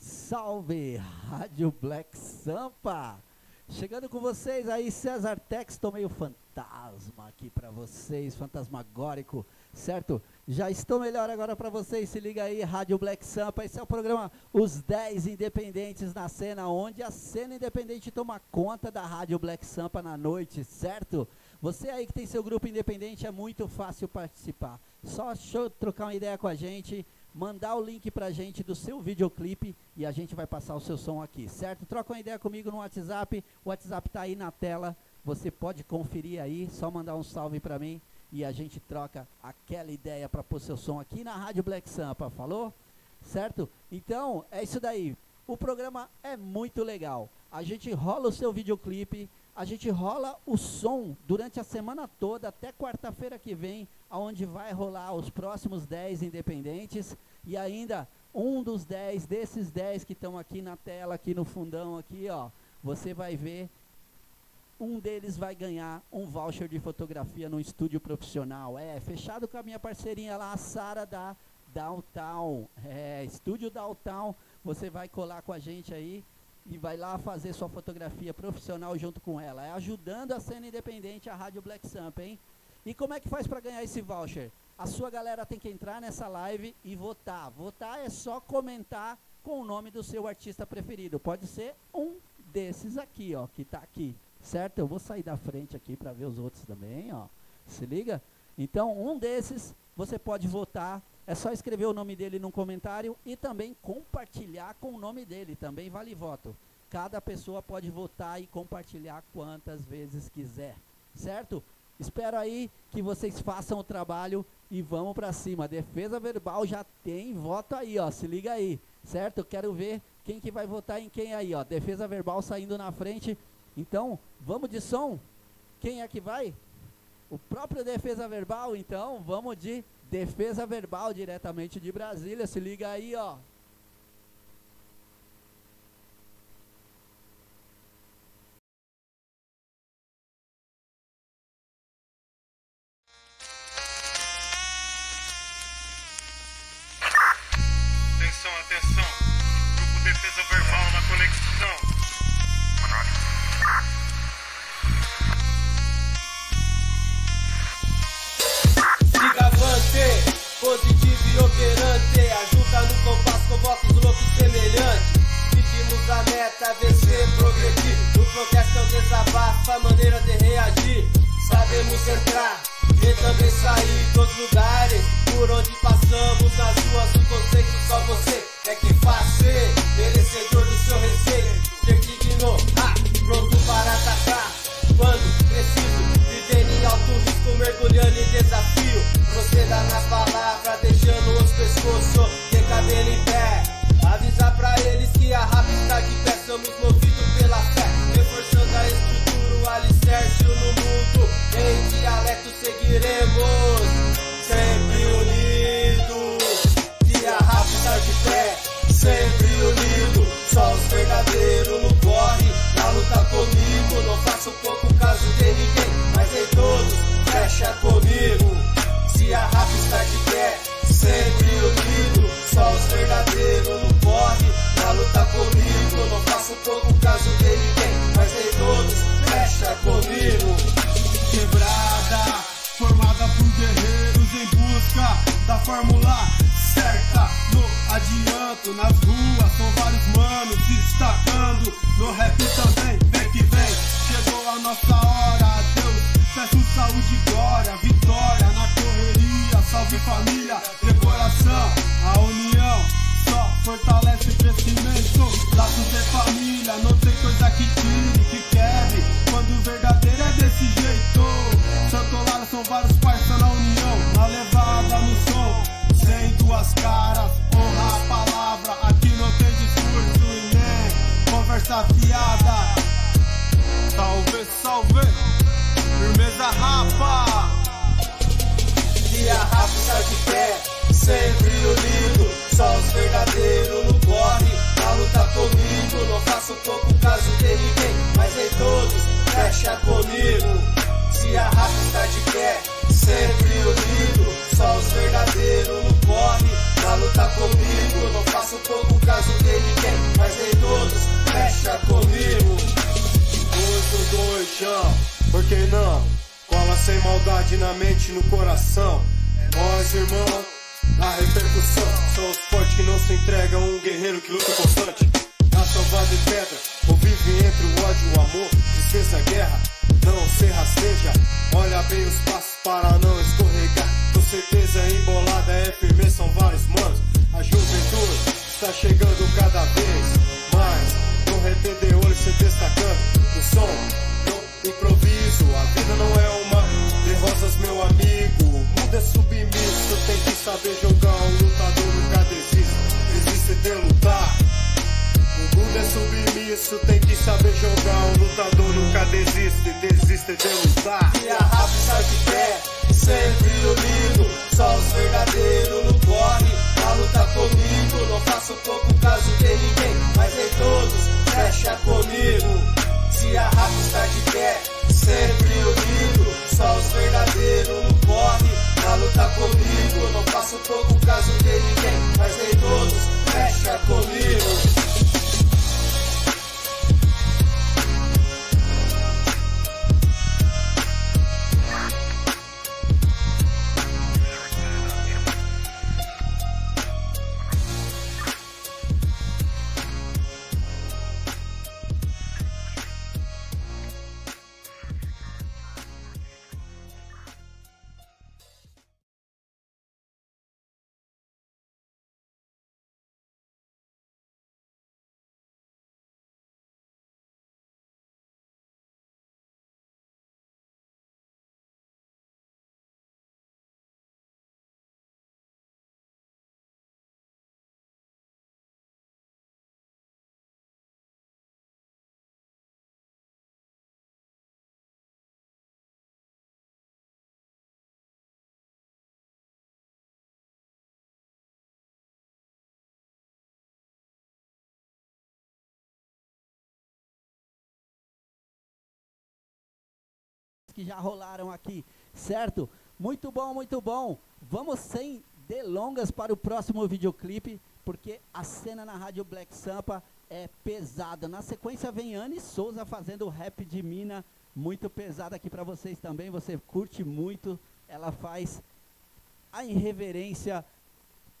Salve! Rádio Black Sampa! Chegando com vocês aí, César Tex, tô meio fantasma aqui para vocês, fantasmagórico, certo? Já estou melhor agora para vocês, se liga aí, Rádio Black Sampa, esse é o programa Os 10 Independentes na Cena, onde a cena independente toma conta da Rádio Black Sampa na noite, certo? Você aí que tem seu grupo independente, é muito fácil participar. Só trocar uma ideia com a gente, mandar o link pra gente do seu videoclipe e a gente vai passar o seu som aqui, certo? Troca uma ideia comigo no WhatsApp, o WhatsApp tá aí na tela, você pode conferir aí, só mandar um salve pra mim e a gente troca aquela ideia para pôr seu som aqui na Rádio Black Sampa, falou? Certo? Então, é isso daí. O programa é muito legal. A gente rola o seu videoclipe, a gente rola o som durante a semana toda, até quarta-feira que vem, aonde vai rolar os próximos 10 independentes. E ainda, um dos 10, desses 10 que estão aqui na tela, aqui no fundão, aqui, ó, você vai ver um deles vai ganhar um voucher de fotografia no estúdio profissional. É, fechado com a minha parceirinha lá, a Sara da Downtown. É, estúdio Downtown. Você vai colar com a gente aí e vai lá fazer sua fotografia profissional junto com ela. É ajudando a cena independente a Rádio Black Samp, hein? E como é que faz para ganhar esse voucher? A sua galera tem que entrar nessa live e votar. Votar é só comentar com o nome do seu artista preferido. Pode ser um desses aqui, ó, que tá aqui, certo? Eu vou sair da frente aqui para ver os outros também, ó. Se liga? Então, um desses você pode votar é só escrever o nome dele num comentário e também compartilhar com o nome dele. Também vale voto. Cada pessoa pode votar e compartilhar quantas vezes quiser. Certo? Espero aí que vocês façam o trabalho e vamos para cima. Defesa verbal já tem voto aí, ó. Se liga aí, certo? quero ver quem que vai votar em quem aí, ó. Defesa verbal saindo na frente. Então, vamos de som? Quem é que vai? O próprio defesa verbal, então, vamos de Defesa verbal diretamente de Brasília. Se liga aí, ó. Semelhantes Pedimos a meta, vencer, progredir. O protesto é o desabafo, a maneira de reagir. Sabemos entrar e também sair dos lugares. Por onde passamos nas ruas, o conceito só você É que faz ser. Merecedor do seu receio Ser digno, ah, pronto para atacar. Quando preciso, viver em alto risco, mergulhando em desafio. Você dá nas palavras, fórmula certa. No adianto, nas ruas, são vários manos se destacando. No rap também, vem que vem, chegou a nossa hora, Deus Peço saúde glória, vitória na correria. Salve família, decoração, a união só fortalece o crescimento. Laços de família, não tem coisa que tire, que quebre. Quando o verdadeiro é desse jeito. Santo Lara são vários Duas caras, honra a palavra. Aqui não tem discurso nem conversa fiada. Salve, salve. Firmeza rapa. E a rapa está de pé, sempre unido. Só os verdadeiros no corre, pra lutar comigo. Não faço pouco caso de ninguém, mas em todos, fecha comigo. Se a rapa está de pé, sempre unido. Só os verdadeiros no corre, Luta comigo. Eu não faço pouco caso de ninguém mas nem todos mexa comigo. Dois do dois, chão, por que não? Cola sem maldade na mente e no coração. É nós, irmão, a repercussão. São os fortes que não se entregam, um guerreiro que luta constante. Na salvada de pedra, ou vive entre o ódio e o amor. Princesa, guerra não se rasteja. Olha bem os passos para não escorregar. Com certeza embolada é firme, são vários manos. A juventude está chegando cada vez mais. Não reter de olho se destacando do som. No improviso, a vida não é uma de rosas, meu amigo. O mundo é submisso, tem que saber jogar. Um lutador nunca desiste, desiste de lutar. O mundo é submisso, tem que saber jogar. Um lutador nunca desiste, desiste de lutar. E a raça de pé, sempre unido. Só os verdadeiros não corre pra lutar comigo. Não faço pouco caso de ninguém, mas em todos, fecha comigo. Se a raça está de pé, sempre unido. Só os verdadeiros não corre pra lutar comigo. Não faço pouco caso de ninguém, mas nem todos, fecha comigo. Que já rolaram aqui, certo? Muito bom, muito bom. Vamos sem delongas para o próximo videoclipe, porque a cena na Rádio Black Sampa é pesada. Na sequência vem Anne Souza fazendo o rap de mina, muito pesada aqui para vocês também. Você curte muito, ela faz a irreverência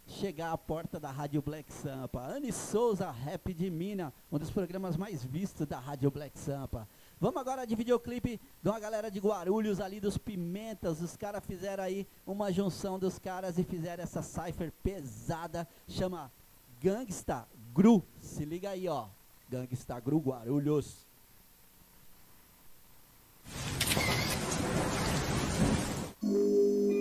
chegar à porta da Rádio Black Sampa. Anne Souza, Rap de Mina, um dos programas mais vistos da Rádio Black Sampa. Vamos agora de videoclipe de uma galera de Guarulhos ali dos Pimentas. Os caras fizeram aí uma junção dos caras e fizeram essa cipher pesada. Chama Gangsta Gru. Se liga aí, ó. Gangsta Gru Guarulhos. De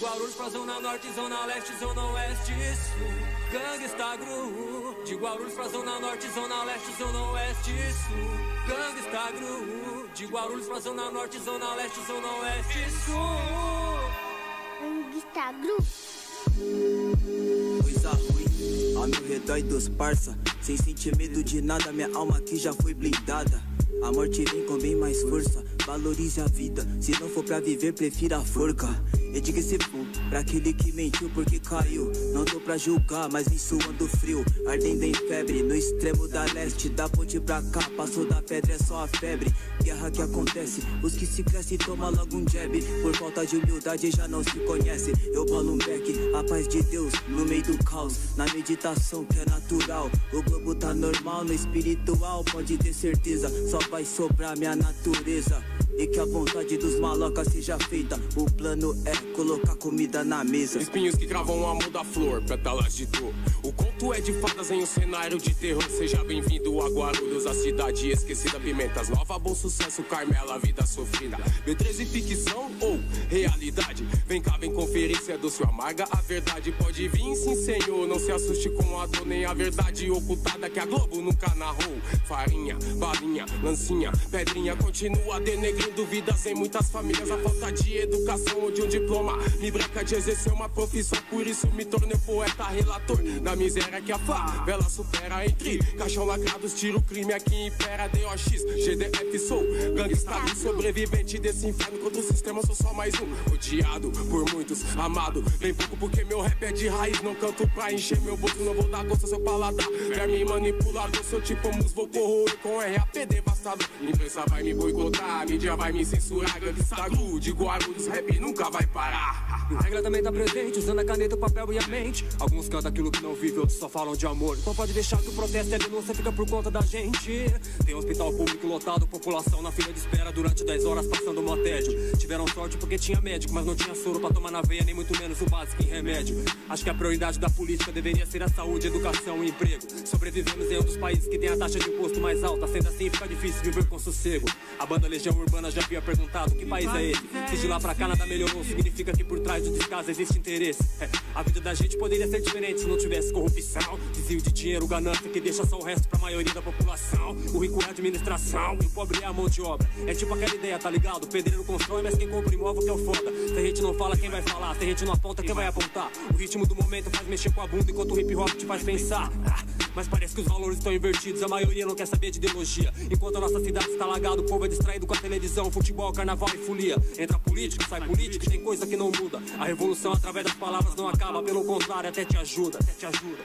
Guarulhos pra Zona Norte, Zona Leste, Zona Oeste, Sul. Gangsta Gru. De Guarulhos pra Zona Norte, Zona Leste, Zona Oeste, Sul. Gangsta Gru. De Guarulhos pra Zona Norte, Zona Leste, Zona Oeste, Sul. Gangsta Group. Coisa ruim, ao meu redor e dos parça Sem sentir medo de nada, minha alma aqui já foi blindada A morte vem com bem mais força Valorize a vida, se não for pra viver, prefira a forca. Eu digo esse for pra aquele que mentiu porque caiu. Não tô pra julgar, mas vim suando frio. Ardendo em febre, no extremo da leste. Da ponte pra cá, passou da pedra, é só a febre. Guerra que acontece, os que se crescem toma logo um jab. Por falta de humildade já não se conhece Eu bolo um back, a paz de Deus no meio do caos. Na meditação que é natural O globo tá normal, no espiritual. Pode ter certeza, só vai sobrar minha natureza e que a vontade dos malocas seja feita. O plano é colocar comida na mesa. Espinhos que cravam o amor da flor, pétalas de dor. O conto é de fadas em um cenário de terror. Seja bem-vindo a Guarulhos, a cidade esquecida. Pimentas nova, bom sucesso, Carmela, vida sofrida. B13 ficção ou realidade? Vem cá, vem conferir se é doce ou amarga. A verdade pode vir, sim, senhor. Não se assuste com a dor nem a verdade ocultada que a Globo nunca narrou. Farinha, balinha, ganância. Pedrinha continua denegrindo vidas em muitas famílias. A falta de educação ou de um diploma me breca de exercer uma profissão. Por isso me tornei poeta relator da miséria que a favela supera. Entre caixão lacrados, tiro crime aqui impera. DOX, GDF, sou gangsta, sobrevivente desse inferno. Contra o sistema, sou só mais um. Odiado por muitos, amado. Bem pouco porque meu rap é de raiz. Não canto pra encher meu bolso, não vou dar gosto ao seu paladar. Verme manipulador, sou tipo mus, vou corroer com RAP devastado. Imprensa vai me boicotar, mídia vai me censurar. Gangsta de Guarulhos, rap nunca vai parar. A regra também tá presente, usando a caneta, o papel e a mente. Alguns cantam aquilo que não vive, outros só falam de amor. Então pode deixar que o protesto e a denúncia fica por conta da gente. Tem hospital público lotado, população na fila de espera durante 10 horas passando um tédio. Tiveram sorte porque tinha médico, mas não tinha soro pra tomar na veia, nem muito menos o básico em remédio. Acho que a prioridade da política deveria ser a saúde, educação e emprego. Sobrevivemos em um dos países que tem a taxa de imposto mais alta, sendo assim fica difícil viver com sossego. A banda Legião Urbana já havia perguntado que país é esse. Se de lá pra cá nada melhorou, significa que por trás do descaso existe interesse. É, a vida da gente poderia ser diferente se não tivesse corrupção, desvio de dinheiro, ganância que deixa só o resto pra maioria da população. O rico é a administração e o pobre é a mão de obra. É tipo aquela ideia, tá ligado? O pedreiro constrói, mas quem compra imóvel que é o foda. Se a gente não fala, quem vai falar? Se a gente não aponta, quem vai apontar? O ritmo do momento faz mexer com a bunda enquanto o hip hop te faz pensar. Ah, mas parece que os valores estão invertidos, a maioria não quer saber de ideologia. Enquanto a nossa cidade está lagada, o povo é distraído com a televisão, futebol, carnaval e folia. Entra político, sai político, tem coisa que não muda. A revolução através das palavras não acaba, pelo contrário, até te ajuda, até te ajuda.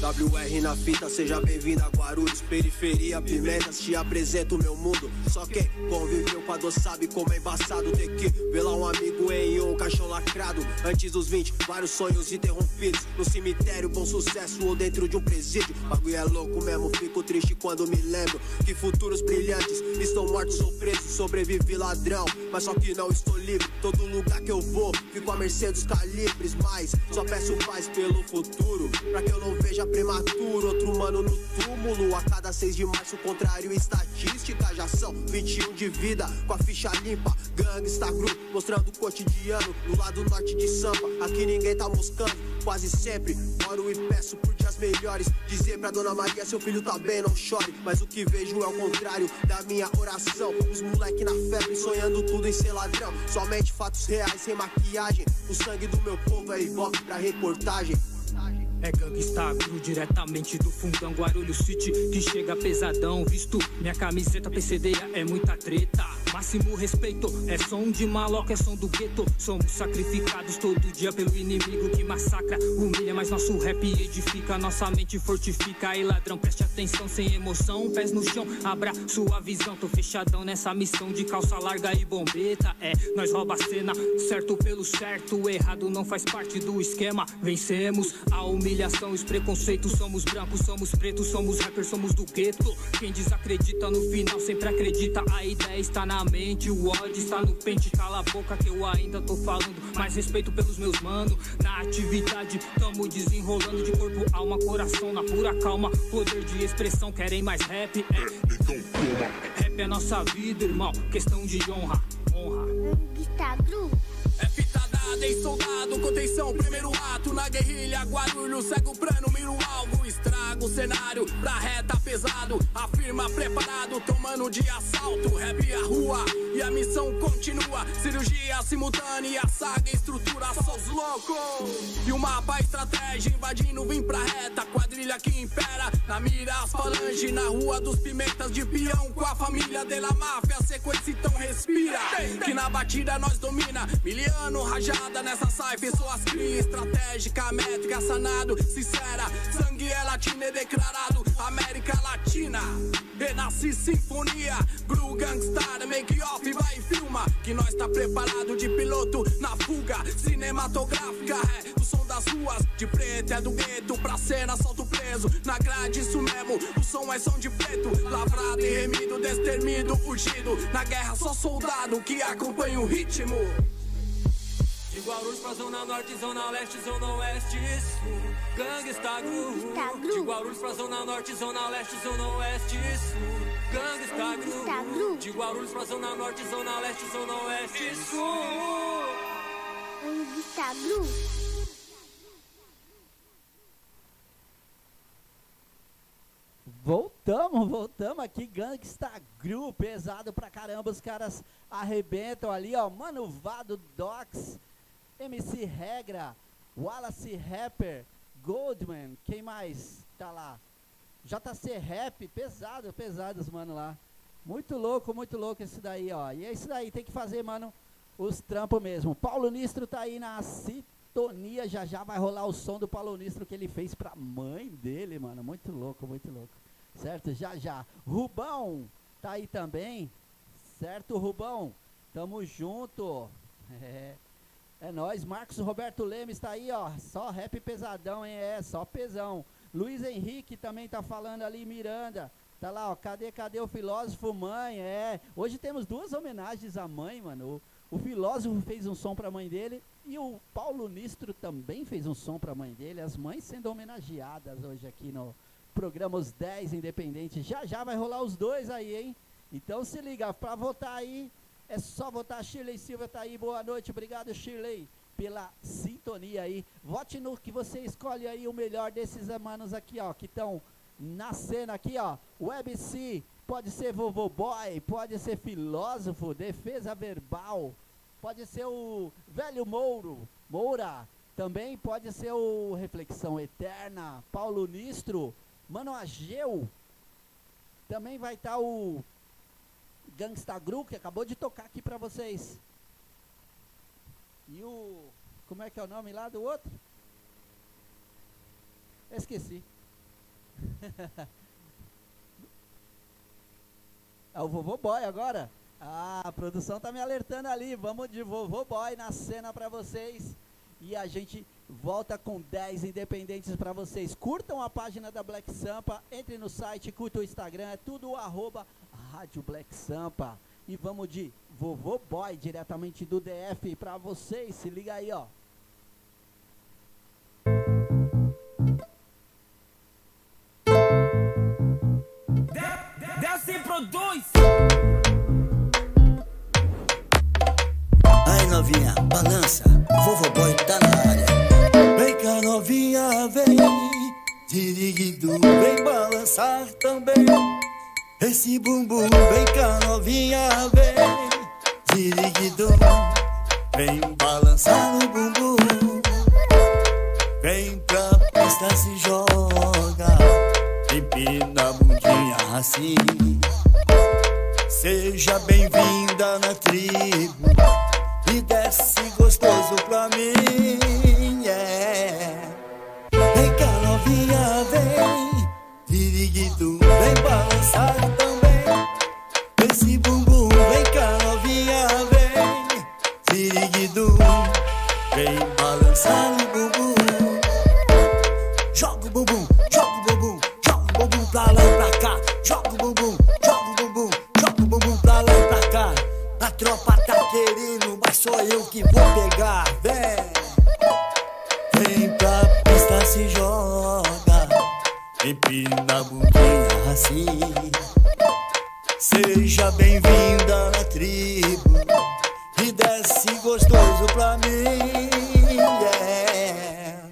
WR na fita, seja bem-vindo a Guarulhos, periferia, pimentas, te apresento meu mundo. Só quem conviveu com a dor sabe como é embaçado ter que velar um amigo em um caixão lacrado. Antes dos 20, vários sonhos interrompidos. No cemitério, bom sucesso ou dentro de um presídio. Bagulho é louco mesmo, fico triste quando me lembro que futuros brilhantes estão mortos ou presos. Sobrevivi ladrão, mas só que não estou livre. Todo lugar que eu vou, fico à mercê dos calibres. Mas só peço paz pelo futuro, pra que eu não veja prematuro, outro mano no túmulo. A cada 6 de março, contrário estatística. Já são 21 de vida, com a ficha limpa. Gangsta Group, mostrando o cotidiano. No lado norte de Sampa, aqui ninguém tá moscando. Quase sempre, oro e peço por dias melhores. Dizer pra Dona Maria, seu filho tá bem, não chore. Mas o que vejo é o contrário da minha oração. Os moleque na febre, sonhando tudo em ser ladrão. Somente fatos reais, sem maquiagem. O sangue do meu povo é ibope pra reportagem. É gangsta cru diretamente do fundão Guarulhos City que chega pesadão Visto minha camiseta PCDA é muita treta Máximo respeito, é som de maloca, é som do gueto. Somos sacrificados todo dia pelo inimigo que massacra. Humilha, mas nosso rap edifica Nossa mente fortifica. E ladrão, preste atenção sem emoção Pés no chão, abra sua visão. Tô fechadão nessa missão de calça larga e bombeta. É, nós rouba a cena, certo pelo certo Errado não faz parte do esquema. Vencemos a humilhação, os preconceitos Somos brancos, somos pretos, somos rappers, somos do gueto. Quem desacredita no final sempre acredita A ideia está na mente, o ódio está no pente Cala a boca que eu ainda tô falando. Mais respeito pelos meus manos Na atividade, tamo desenrolando De corpo, alma, coração, na pura calma. Poder de expressão, querem mais rap? É, rap é nossa vida, irmão. Questão de honra, honra dei soldado, contenção, primeiro ato. Na guerrilha, Guarulhos, cego plano, miro algo, estrago o cenário, pra reta pesado, afirma preparado, tomando de assalto, rap a rua, e a missão continua, cirurgia simultânea, saga, estrutura, só os loucos, e o mapa, estratégia, invadindo, vim pra reta, quadrilha que impera, na mira as falange, na rua dos pimentas de peão, com a família dela máfia, sequência então respira, que na batida nós domina, miliano, nessa saifa, suas crias, estratégica, métrica, sanado, sincera, sangue é latino declarado, América Latina, renasce sinfonia, Gru Gangstar, make off, vai e filma, que nós tá preparado de piloto na fuga, cinematográfica, é, o som das ruas, de preto é do gueto, pra cena solto preso, na grade isso mesmo, o som é som de preto, lavrado e remido, destermido, fugido, na guerra só soldado que acompanha o ritmo. De Guarulhos pra Zona Norte, Zona Leste, Zona Oeste, Sul, Gangsta Gru. De Guarulhos pra Zona Norte, Zona Leste, Zona Oeste, Sul, Gangsta Gru. De Guarulhos pra Zona Norte, Zona Leste, Zona Oeste, Sul. Voltamos, voltamos aqui, Gangsta Gru, pesado pra caramba, os caras arrebentam ali, ó, Mano Vado, Docs, MC Regra, Wallace Rapper, Goldman, quem mais tá lá? JC Rap, pesado, pesados, mano, lá. Muito louco, muito louco esse daí, ó. E é isso daí, tem que fazer, mano, os trampos mesmo. Paulo Nistro tá aí na sintonia, já já vai rolar o som do Paulo Nistro que ele fez pra mãe dele, mano. Muito louco, muito louco. Certo? Já já. Rubão tá aí também. Certo, Rubão? Tamo junto. É. É nóis, Marcos Roberto Lemes tá aí, ó. Só rap pesadão, hein? É, só pesão. Luiz Henrique também tá falando ali, Miranda. Tá lá, ó. Cadê, cadê o filósofo mãe? É. Hoje temos duas homenagens à mãe, mano. O, o filósofo fez um som pra mãe dele e o Paulo Nistro também fez um som pra mãe dele. As mães sendo homenageadas hoje aqui no programa Os 10 Independentes. Já já vai rolar os dois aí, hein? Então se liga, pra votar aí, é só votar. Shirley Silva tá aí, boa noite, obrigado Shirley pela sintonia aí. Vote no que você escolhe aí o melhor desses manos aqui, ó, que estão na cena aqui, ó. WebC, pode ser Vovô Boy, pode ser Filósofo, Defesa Verbal, pode ser o Velho Mouro, Moura, também pode ser o Reflexão Eterna, Paulo Nistro, Mano Ageu, também vai estar tá o Gangsta Gru, que acabou de tocar aqui pra vocês. E o. Como é que é o nome lá do outro? Esqueci. é o Vovô Boy agora? Ah, a produção tá me alertando ali. Vamos de Vovô Boy na cena pra vocês. E a gente volta com 10 independentes para vocês. Curtam a página da Black Sampa, entre no site, curtam o Instagram, é tudo arroba Rádio Black Sampa. E vamos de Vovô Boy, diretamente do DF, para vocês. Se liga aí, ó. Desce e produz! Ai novinha, balança, vovô boy tá na área. Vem cá novinha, vem, dirigido, vem balançar também. Esse bumbum, vem cá novinha, vem, dirigido, vem balançar no bumbum. Vem pra pista, se joga, empina a bundinha assim. Seja bem-vinda na tribo e desce gostoso pra mim, yeah. Vem cá novinha, vem, diriguido, vem balançar também. Esse bumbum, vem cá novinha, vem, diriguido, vem balançar o bumbum. Joga o bumbum, joga o bumbum, joga o bumbum pra lá e pra cá. Joga o bumbum, joga o bumbum, joga o bumbum pra lá e pra cá. A tropa tá querendo, mas sou eu que vou pegar. Vem, vem pra pista, se joga. Empina a bundinha assim. Seja bem-vinda na tribo. E desce gostoso pra mim. Yeah.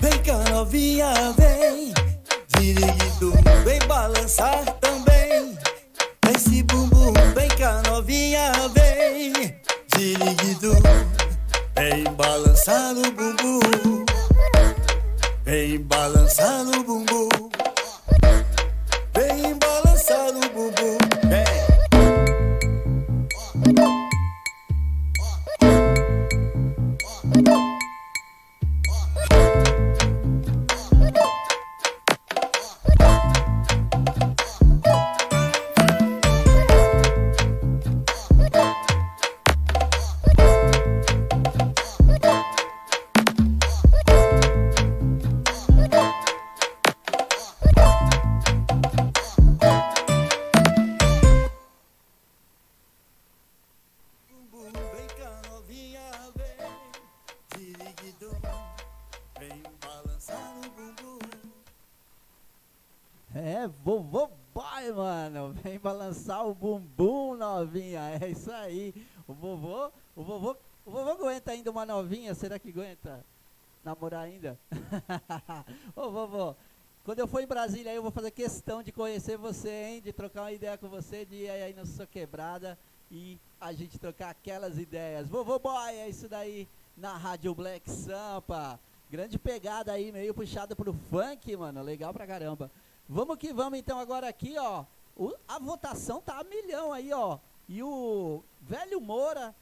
Vem cá, novinha, vem. Dirigido, vem balançar também. Esse bumbum, vem cá, novinha, vem. Dirigido, vem balançar o bumbum. Vem balançar o bumbum. Balançar o bumbum, novinha. É isso aí. O vovô, o vovô, o vovô aguenta ainda uma novinha? Será que aguenta namorar ainda? Ô, vovô, Quando eu for em Brasília, eu vou fazer questão de conhecer você, hein? De trocar uma ideia com você, de ir aí na sua quebrada e a gente trocar aquelas ideias. Vovô Boy, é isso daí na Rádio Black Sampa. Grande pegada aí, meio puxada pro funk, mano. Legal pra caramba. Vamos que vamos então agora aqui, ó. O- a votação tá a milhão aí, ó. E o velho Moura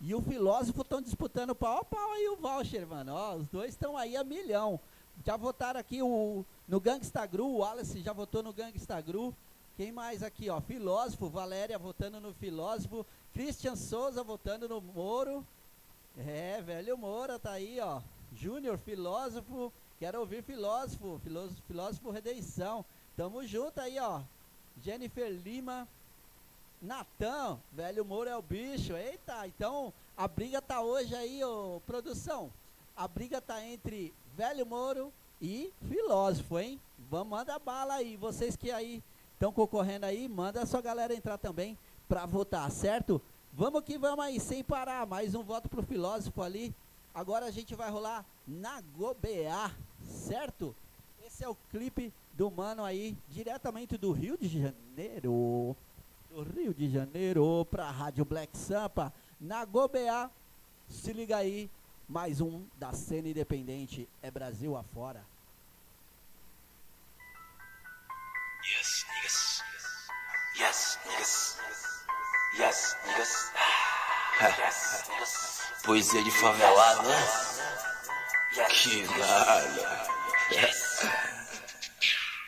e o filósofo estão disputando pau a pau aí o voucher, mano. Ó, os dois estão aí a milhão. Já votaram aqui o, no Gangsta Gru, o Wallace já votou no Gangsta Gru. Quem mais aqui, ó? Filósofo, Valéria votando no filósofo. Christian Souza votando no Moro. É, velho Moura tá aí, ó. Júnior, filósofo. Quero ouvir filósofo. Filósofo, filósofo Redenção. Tamo junto aí, ó. Jennifer Lima. Natan, velho Moro é o bicho. Eita, então a briga tá hoje aí, ô produção. A briga tá entre velho Moro e filósofo, hein? Vamos, manda bala aí. Vocês que aí estão concorrendo aí, manda a sua galera entrar também pra votar, certo? Vamos que vamos aí, sem parar. Mais um voto pro filósofo ali. Agora a gente vai rolar na Gobeá, certo? Esse é o clipe do mano aí, diretamente do Rio de Janeiro. Do Rio de Janeiro pra Rádio Black Sampa. Na Gobeá, se liga aí. Mais um da cena independente. É Brasil afora. Yes, niggas. Yes, niggas. Yes, niggas. Yes, niggas. Poesia de favelado, né? Que nada.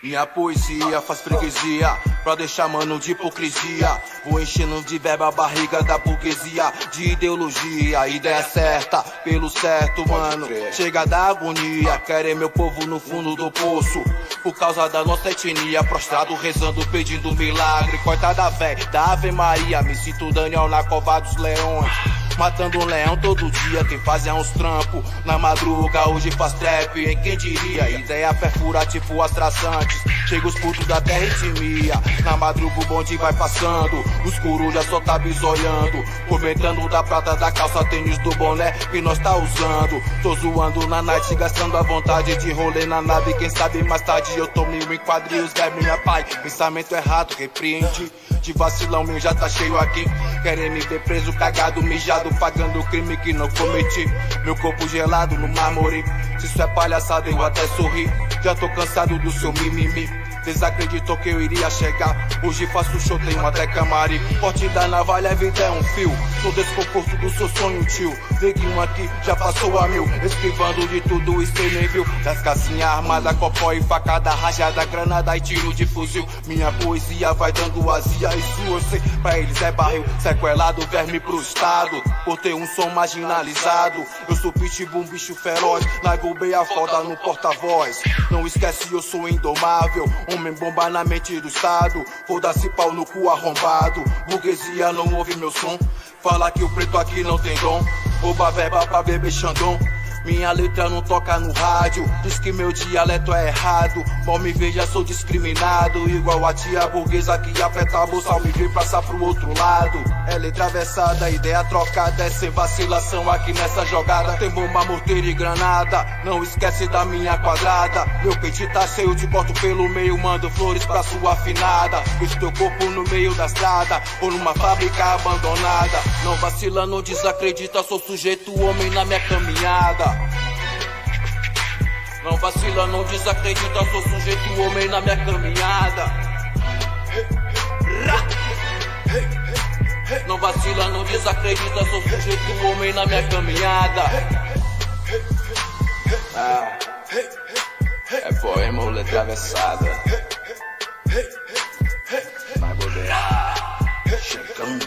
Minha poesia faz freguesia pra deixar mano de hipocrisia. Vou enchendo de verba a barriga da burguesia, de ideologia, ideia certa, pelo certo, mano. Chega da agonia, querem meu povo no fundo do poço. Por causa da nossa etnia, prostrado, rezando, pedindo milagre. Coitada véi, da Ave Maria, me sinto Daniel na cova dos leões. Matando um leão todo dia, quem faz é uns trampo. Na madruga, hoje faz trap, em quem diria? Ideia perfura, tipo as traçantes. Chega os putos da terra e timia. Na madruga o bonde vai passando. Os corujas só tá bisolhando. Comentando da prata da calça, tênis do boné que nós tá usando. Tô zoando na night, gastando a vontade de rolê na nave. Quem sabe mais tarde eu tô mil em quadrinhos, é minha pai. Pensamento errado, repreende. De vacilão meu já tá cheio aqui. Querem me ver preso, cagado, mijado, pagando o crime que não cometi. Meu corpo gelado no mármore. Se isso é palhaçada, eu até sorri. Já tô cansado do seu mimimi. Desacreditou que eu iria chegar. Hoje faço show, tenho até camarim. Porte da navalha, a vida é um fio. No desconforto do seu sonho, tio. Neguinho aqui já passou a mil. Esquivando de tudo, isso nem viu. Das casinhas armadas, copó e facada, rajada, granada e tiro de fuzil. Minha poesia vai dando azia. Isso eu sei, pra eles é barril. Sequelado, verme pro estado. Por ter um som marginalizado. Eu sou pitbull, um bicho feroz. Na golbeia foda no porta-voz. Não esquece, eu sou indomável. Homem bomba na mente do estado. Foda-se pau no cu arrombado. Burguesia não ouve meu som. Fala que o preto aqui não tem dom. Rouba verba pra beber xandão. Minha letra não toca no rádio. Diz que meu dialeto é errado. Mal me veja, sou discriminado. Igual a tia burguesa que aperta a bolsa ao me ver passar pro outro lado. É letra versada, ideia trocada. É sem vacilação aqui nessa jogada. Tem bomba, morteiro e granada. Não esquece da minha quadrada. Meu peito tá cheio de corto pelo meio. Mando flores pra sua afinada. Vejo teu corpo no meio da estrada. Ou numa fábrica abandonada. Não vacila, não desacredita. Sou sujeito homem na minha caminhada. Não vacila, não desacredita, sou sujeito homem na minha caminhada. Não vacila, não desacredita, sou sujeito homem na minha caminhada. Ah, é poema ou letra atravessada. Vai bobear, chegando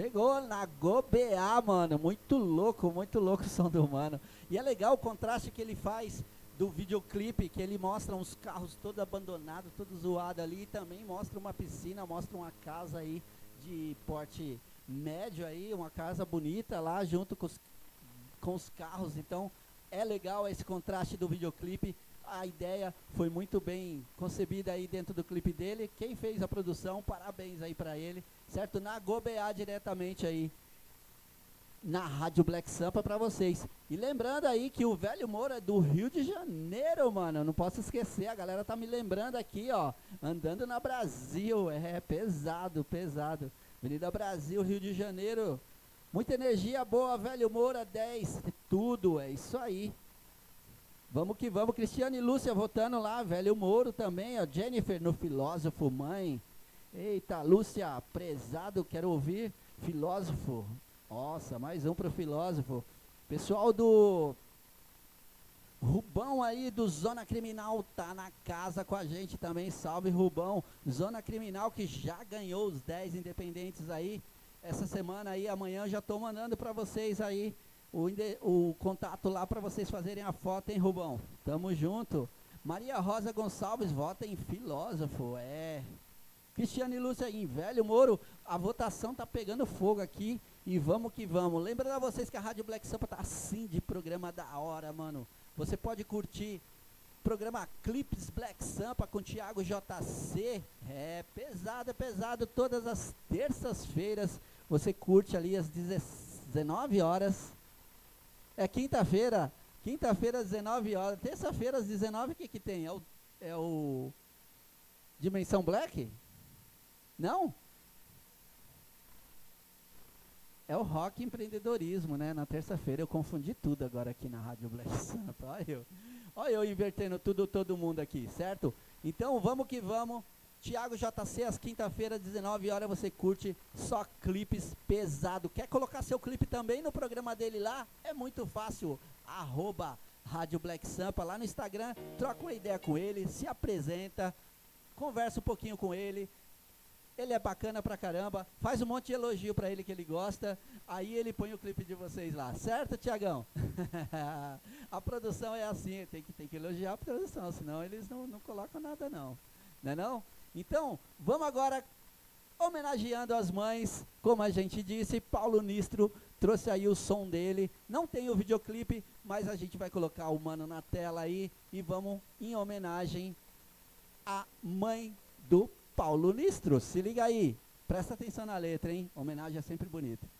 Chegou na Gobeá, mano. Muito louco, muito louco o som do mano. E é legal o contraste que ele faz do videoclipe, que ele mostra uns carros todo abandonados, todo zoado ali, e também mostra uma piscina, mostra uma casa aí de porte médio aí, uma casa bonita lá junto com os, com os carros. Então é legal esse contraste do videoclipe. A ideia foi muito bem concebida aí dentro do clipe dele. Quem fez a produção, parabéns aí para ele, certo? Na GoBA diretamente aí na Rádio Black Sampa para vocês. E lembrando aí que o Velho Moura é do Rio de Janeiro, mano. Não posso esquecer, a galera tá me lembrando aqui, ó. Andando na Brasil. É pesado, pesado. Avenida Brasil, Rio de Janeiro. Muita energia boa, Velho Moura 10. Tudo, é isso aí. Vamos que vamos. Cristiane e Lúcia votando lá. Velho Moro também, ó. Jennifer no Filósofo, mãe. Eita, Lúcia, prezado, quero ouvir. Filósofo, nossa, mais um pro filósofo. Pessoal do Rubão aí do Zona Criminal tá na casa com a gente também. Salve Rubão. Zona Criminal que já ganhou os 10 independentes aí. Essa semana aí, amanhã já tô mandando para vocês aí o, o contato lá para vocês fazerem a foto, hein, Rubão? Tamo junto. Maria Rosa Gonçalves vota em filósofo. É. Cristiane Lúcia em Velho Moro, a votação tá pegando fogo aqui. E vamos que vamos. Lembrando a vocês que a Rádio Black Sampa tá assim de programa da hora, mano. Você pode curtir programa Clips Black Sampa com Thiago JC. É pesado, é pesado. Todas as terças-feiras você curte ali às 19 horas. É quinta-feira. Quinta-feira às 19 horas. Terça-feira às 19 o que que tem? É o, é o Dimensão Black? Não? É o rock empreendedorismo, né? Na terça-feira eu confundi tudo agora aqui na Rádio Black Sampa. Olha eu, olha eu invertendo tudo, todo mundo aqui, certo? Então vamos que vamos. Tiago JC, às quinta-feiras, 19 horas, você curte só clipes pesado. Quer colocar seu clipe também no programa dele lá? É muito fácil. Arroba Rádio Black Sampa lá no Instagram. Troca uma ideia com ele, se apresenta, conversa um pouquinho com ele ele é bacana pra caramba, faz um monte de elogio pra ele que ele gosta, aí ele põe o clipe de vocês lá, certo, Tiagão? a produção é assim, tem que, tem que elogiar a produção, senão eles não, não colocam nada não, não é não? Então, vamos agora homenageando as mães, como a gente disse, Paulo Nistro trouxe aí o som dele, não tem o videoclipe, mas a gente vai colocar o mano na tela aí e vamos em homenagem à mãe do Paulo Nistro. Se liga aí. Presta atenção na letra, hein? Homenagem é sempre bonita.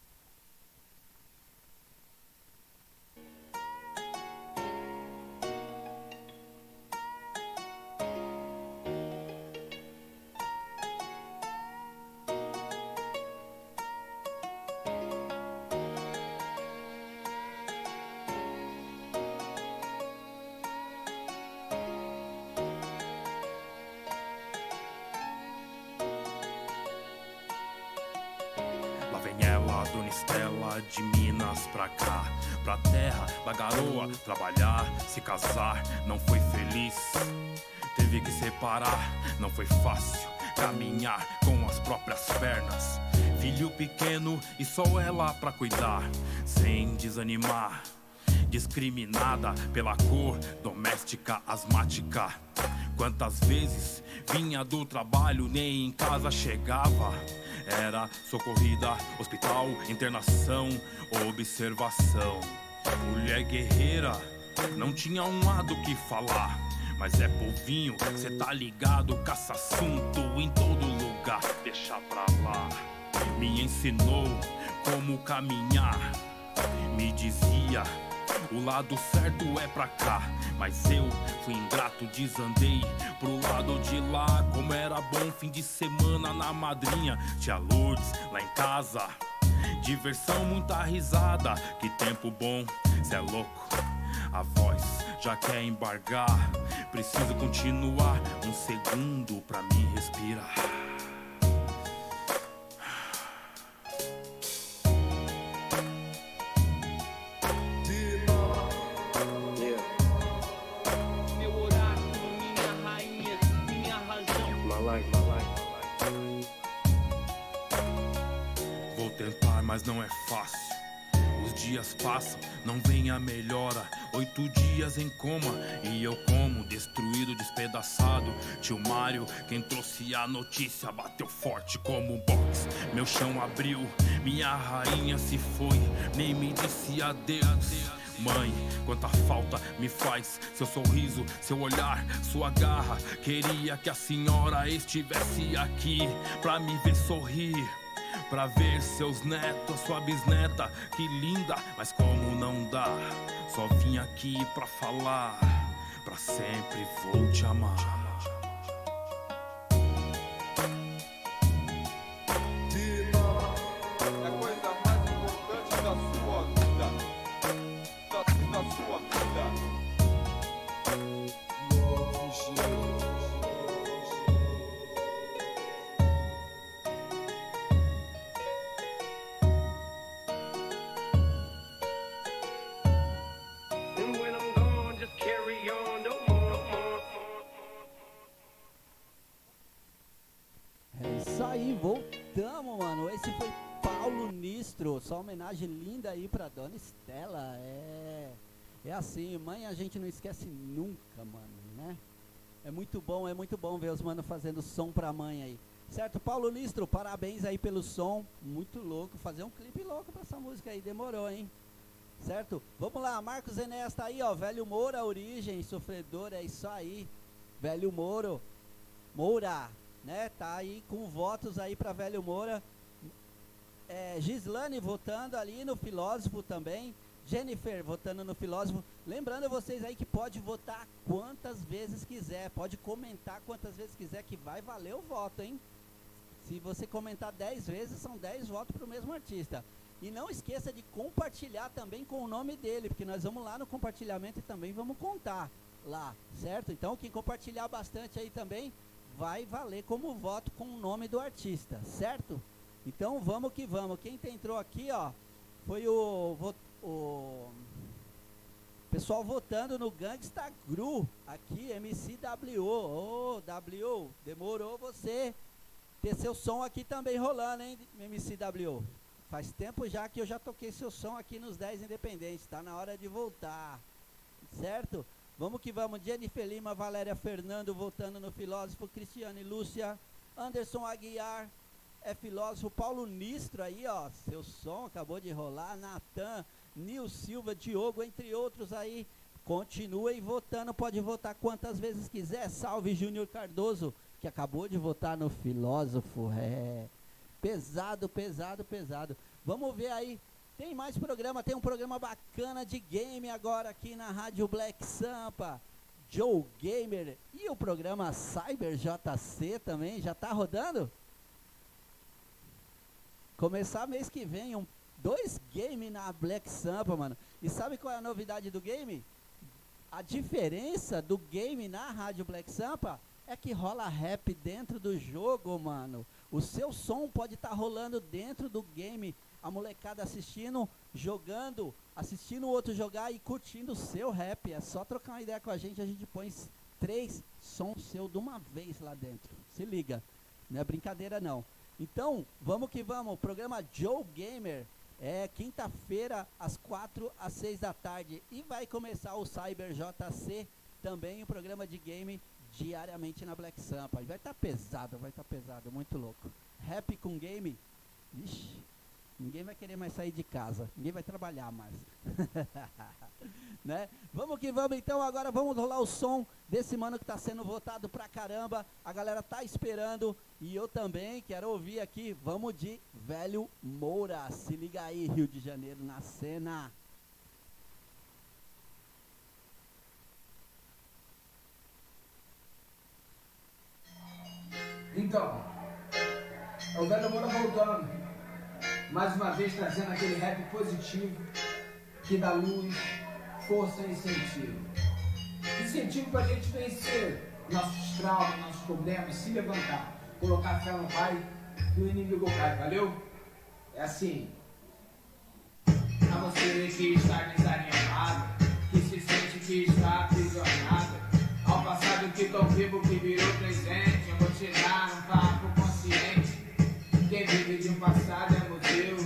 Trabalhar, se casar, não foi feliz. Teve que separar, não foi fácil caminhar com as próprias pernas. Filho pequeno e só ela pra cuidar, sem desanimar. Discriminada pela cor, doméstica, asmática. Quantas vezes vinha do trabalho, nem em casa chegava era socorrida, hospital, internação, observação. Mulher guerreira, não tinha um lado que falar. Mas é povinho, cê tá ligado, caça assunto em todo lugar. Deixa pra lá. Me ensinou como caminhar. Me dizia o lado certo é pra cá, mas eu fui ingrato, desandei pro lado de lá. Como era bom fim de semana na madrinha, tia Lourdes lá em casa. Diversão, muita risada, que tempo bom, cê é louco. A voz já quer embargar, preciso continuar um segundo pra me respirar. tentar, mas não é fácil. Os dias passam, não vem a melhora. Oito dias em coma e eu como, destruído, despedaçado. Tio Mário, quem trouxe a notícia, bateu forte como um box. Meu chão abriu, minha rainha se foi, nem me disse adeus. Mãe, quanta falta me faz seu sorriso, seu olhar, sua garra. Queria que a senhora estivesse aqui pra me ver sorrir. Pra ver seus netos, sua bisneta, que linda, mas como não dá, só vim aqui pra falar, pra sempre vou te amar. Homenagem linda aí pra dona Estela. É. É assim, mãe a gente não esquece nunca, mano, né? É muito bom, é muito bom ver os manos fazendo som pra mãe aí. Certo, Paulo Nistro, parabéns aí pelo som. Muito louco. Fazer um clipe louco pra essa música aí, demorou, hein? Certo? Vamos lá, Marcos Enéas tá aí, ó. Velho Moura, origem, sofredor, é isso aí. Velho Moro, Moura, né? Tá aí com votos aí pra Velho Moura. É, Gislane votando ali no filósofo também. Jennifer votando no filósofo. Lembrando vocês aí que pode votar quantas vezes quiser. Pode comentar quantas vezes quiser que vai valer o voto, hein? Se você comentar 10 vezes, são 10 votos para o mesmo artista. E não esqueça de compartilhar também com o nome dele, porque nós vamos lá no compartilhamento e também vamos contar lá, certo? Então, quem compartilhar bastante aí também vai valer como voto com o nome do artista, certo? Então, vamos que vamos. Quem entrou aqui, ó, foi o, o pessoal votando no Gangsta Gru, aqui, MCWO. Ô, W, demorou você ter seu som aqui também rolando, hein, MCWO? Faz tempo já que eu já toquei seu som aqui nos 10 Independentes, tá na hora de voltar, certo? Vamos que vamos, Jennifer Lima, Valéria Fernando voltando no Filósofo, Cristiane Lúcia, Anderson Aguiar, é filósofo, Paulo Nistro aí, ó, seu som acabou de rolar, Natan, Nil Silva, Diogo, entre outros aí, continuem votando, pode votar quantas vezes quiser, salve Júnior Cardoso, que acabou de votar no Filósofo, é, pesado, pesado, pesado, vamos ver aí, tem mais programa, tem um programa bacana de game agora aqui na Rádio Black Sampa, Joe Gamer. E o programa Cyber JC também, já tá rodando? Começar mês que vem, um, dois games na Black Sampa, mano. E sabe qual é a novidade do game? A diferença do game na Rádio Black Sampa é que rola rap dentro do jogo, mano. O seu som pode estar rolando dentro do game. A molecada assistindo, jogando, assistindo o outro jogar e curtindo o seu rap. É só trocar uma ideia com a gente, a gente põe três sons seu de uma vez lá dentro. Se liga, não é brincadeira não. Então, vamos que vamos. O programa Joe Gamer é quinta-feira, às 4 às 6 da tarde. E vai começar o Cyber JC, também um programa de game diariamente na Black Sampa. Vai estar pesado, vai estar pesado, muito louco. Rap com game, ixi, ninguém vai querer mais sair de casa, ninguém vai trabalhar mais. né? Vamos que vamos então, agora vamos rolar o som desse mano que tá sendo votado pra caramba. A galera tá esperando e eu também quero ouvir aqui. Vamos de Velho Moura. Se liga aí, Rio de Janeiro na cena. Então, é o velho Moura voltando. Mais uma vez trazendo aquele rap positivo que dá luz, força e incentivo. Incentivo pra gente vencer nossos traumas, nossos problemas, se levantar, colocar fé no Pai e o inimigo cai, valeu? É assim. A você que está desanimado, que se sente que está aprisionado, ao passado que tão vivo que virou presente, eu vou te dar um papo consciente. Quem vive de um passado é museu.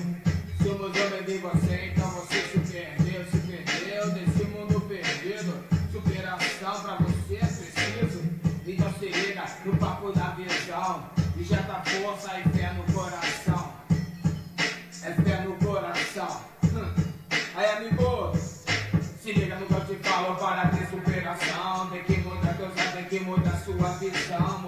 Somos de você, então você injeta força e fé no coração. É fé no coração. Hum. Aí, amigos, se liga no que eu te falo para ter superação. Tem que mudar teus olhos, tem que mudar sua visão.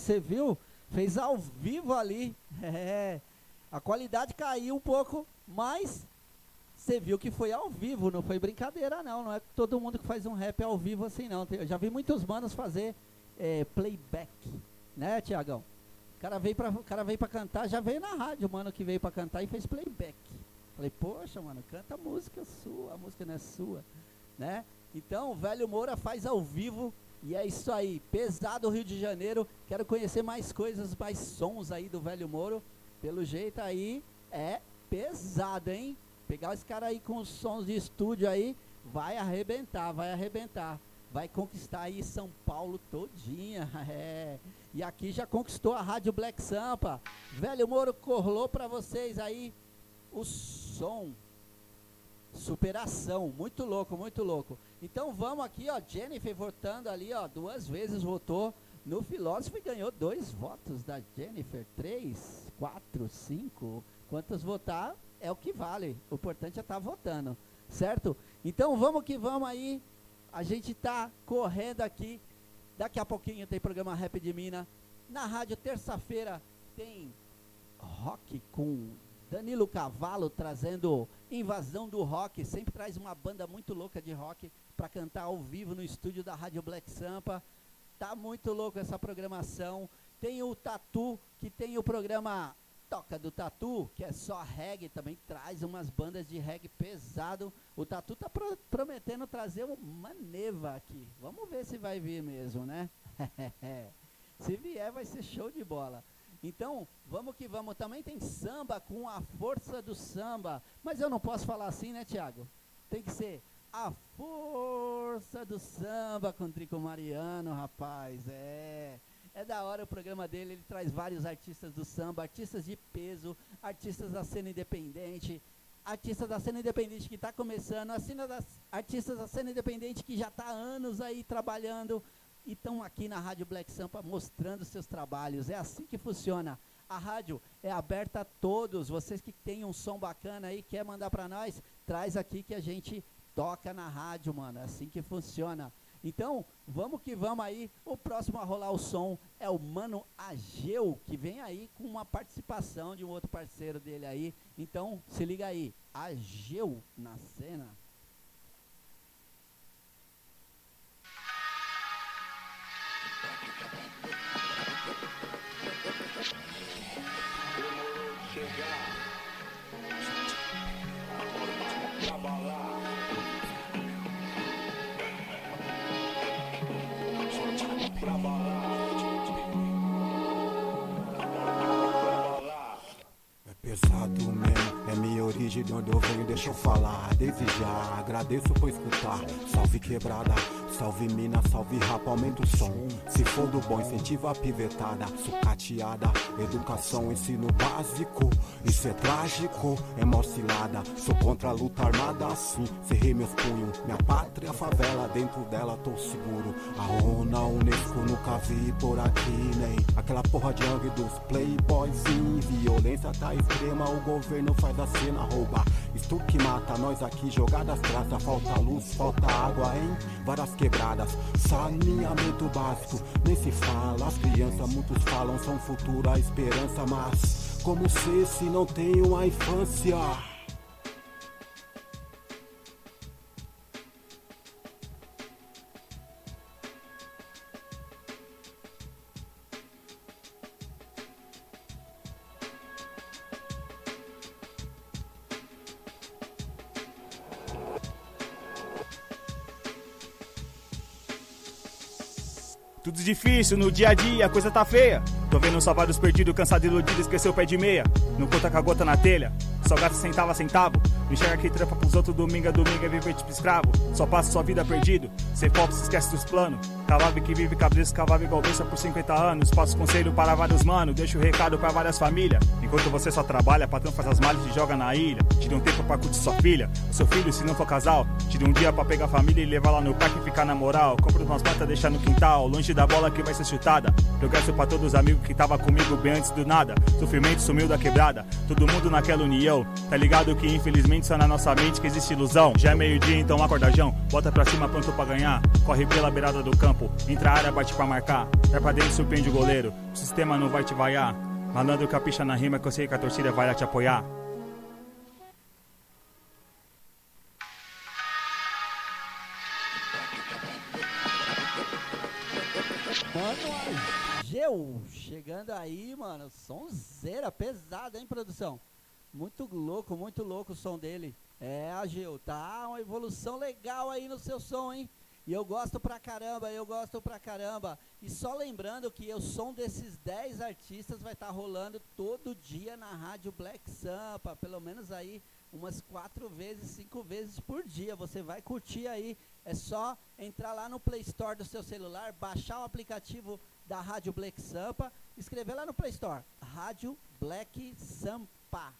Você viu? Fez ao vivo ali. É, a qualidade caiu um pouco, mas você viu que foi ao vivo, não foi brincadeira não. Não é todo mundo que faz um rap ao vivo assim não. Eu já vi muitos manos fazer é, playback, né, Tiagão? O cara veio pra, cara veio cantar, já veio na rádio, mano que veio pra cantar e fez playback. Falei, poxa, mano, canta a música sua, a música não é sua, né? Então, o velho Moura faz ao vivo e é isso aí. Pesado Rio de Janeiro. Quero conhecer mais coisas, mais sons aí do velho Moro. Pelo jeito aí é pesado, hein? Pegar esse cara aí com os sons de estúdio aí, vai arrebentar, vai arrebentar. Vai conquistar aí São Paulo todinha. É. E aqui já conquistou a Rádio Black Sampa. Velho Moro colou pra vocês aí o som Superação, muito louco, muito louco. Então vamos aqui, ó, Jennifer votando ali, ó, duas vezes votou no filósofo e ganhou dois votos da Jennifer, três, quatro, cinco. Quantos votar é o que vale. O importante é estar votando, certo? Então vamos que vamos aí. A gente tá correndo aqui. Daqui a pouquinho tem programa Rap de Mina. Na rádio terça-feira tem rock com Danilo Cavalo trazendo Invasão do Rock, sempre traz uma banda muito louca de rock para cantar ao vivo no estúdio da Rádio Black Sampa. Tá muito louco essa programação. Tem o Tatu, que tem o programa Toca do Tatu, que é só reggae, também traz umas bandas de reggae pesado. O Tatu tá pro- prometendo trazer uma neva aqui. Vamos ver se vai vir mesmo, né? se vier, vai ser show de bola. Então, vamos que vamos. Também tem samba com a força do samba. Mas eu não posso falar assim, né, Tiago? Tem que ser a força do samba com Trico Mariano, rapaz. É. É da hora o programa dele, ele traz vários artistas do samba, artistas de peso, artistas da cena independente, artistas da cena independente que está começando, artistas da cena independente que já está há anos aí trabalhando e estão aqui na Rádio Black Sampa mostrando seus trabalhos. É assim que funciona. A rádio é aberta a todos. Vocês que têm um som bacana aí, quer mandar para nós, traz aqui que a gente toca na rádio, mano. É assim que funciona. Então, vamos que vamos aí. O próximo a rolar o som é o Mano Ageu, que vem aí com uma participação de um outro parceiro dele aí. Então, se liga aí. Ageu na cena. De onde eu venho, deixa eu falar. Desde já, agradeço por escutar. Salve quebrada, salve mina, salve rapa, aumenta o som. Se for do bom, incentiva a pivetada. Sucateada, educação, ensino básico. Isso é trágico, é mó cilada. Sou contra a luta armada assim, cerrei meus punhos. Minha pátria, favela, dentro dela tô seguro. A ONU, a Unesco, nunca vi por aqui, nem aquela porra de gangue dos playboys. Sim, violência tá extrema, o governo faz a cena roubar. Que mata nós aqui, jogadas traça. Falta luz, falta água em várias quebradas. Saneamento básico, nem se fala. As crianças, muitos falam, são futura esperança, mas como ser se não tenho a infância? Difícil, no dia a dia a coisa tá feia. Tô vendo só vários perdidos, cansado, iludido, esqueceu o pé de meia. Não conta com a gota na telha, só gasta centavo a centavo. Enxerga que trampa pros outros domingo a domingo é viver tipo escravo. Só passa sua vida perdido, sem pop se esquece dos planos. Cavave que vive cabeça, cavava igual besta por 50 anos. Passo conselho para vários manos, deixo o recado para várias famílias. Enquanto você só trabalha, patrão faz as malas e joga na ilha. Tira um tempo pra curtir sua filha, o seu filho, se não for casal. Tira um dia pra pegar a família e levar lá no parque e ficar na moral. Compra umas patas, deixar no quintal, longe da bola que vai ser chutada. Progresso pra todos os amigos que tava comigo bem antes do nada. Sofrimento sumiu da quebrada, todo mundo naquela união. Tá ligado que infelizmente só na nossa mente que existe ilusão. Já é meio-dia, então acorda, Jão. Bota pra cima, pronto pra ganhar. Corre pela beirada do campo, entra a área, bate pra marcar. Vai pra dentro, surpreende o goleiro. O sistema não vai te vaiar. Malandro capricha na rima que eu sei que a torcida vai lá te apoiar. Mano Ageu, chegando aí, mano. Sonzeira, pesada, hein, produção? Muito louco, muito louco o som dele. É, Ageu, tá uma evolução legal aí no seu som, hein? E eu gosto pra caramba, eu gosto pra caramba. E só lembrando que o som desses 10 artistas vai estar tá rolando todo dia na rádio Black Sampa, pelo menos aí umas quatro vezes, cinco vezes por dia. Você vai curtir aí. É só entrar lá no Play Store do seu celular, baixar o aplicativo da Rádio Black Sampa, escrever lá no Play Store, Rádio Black Sampa.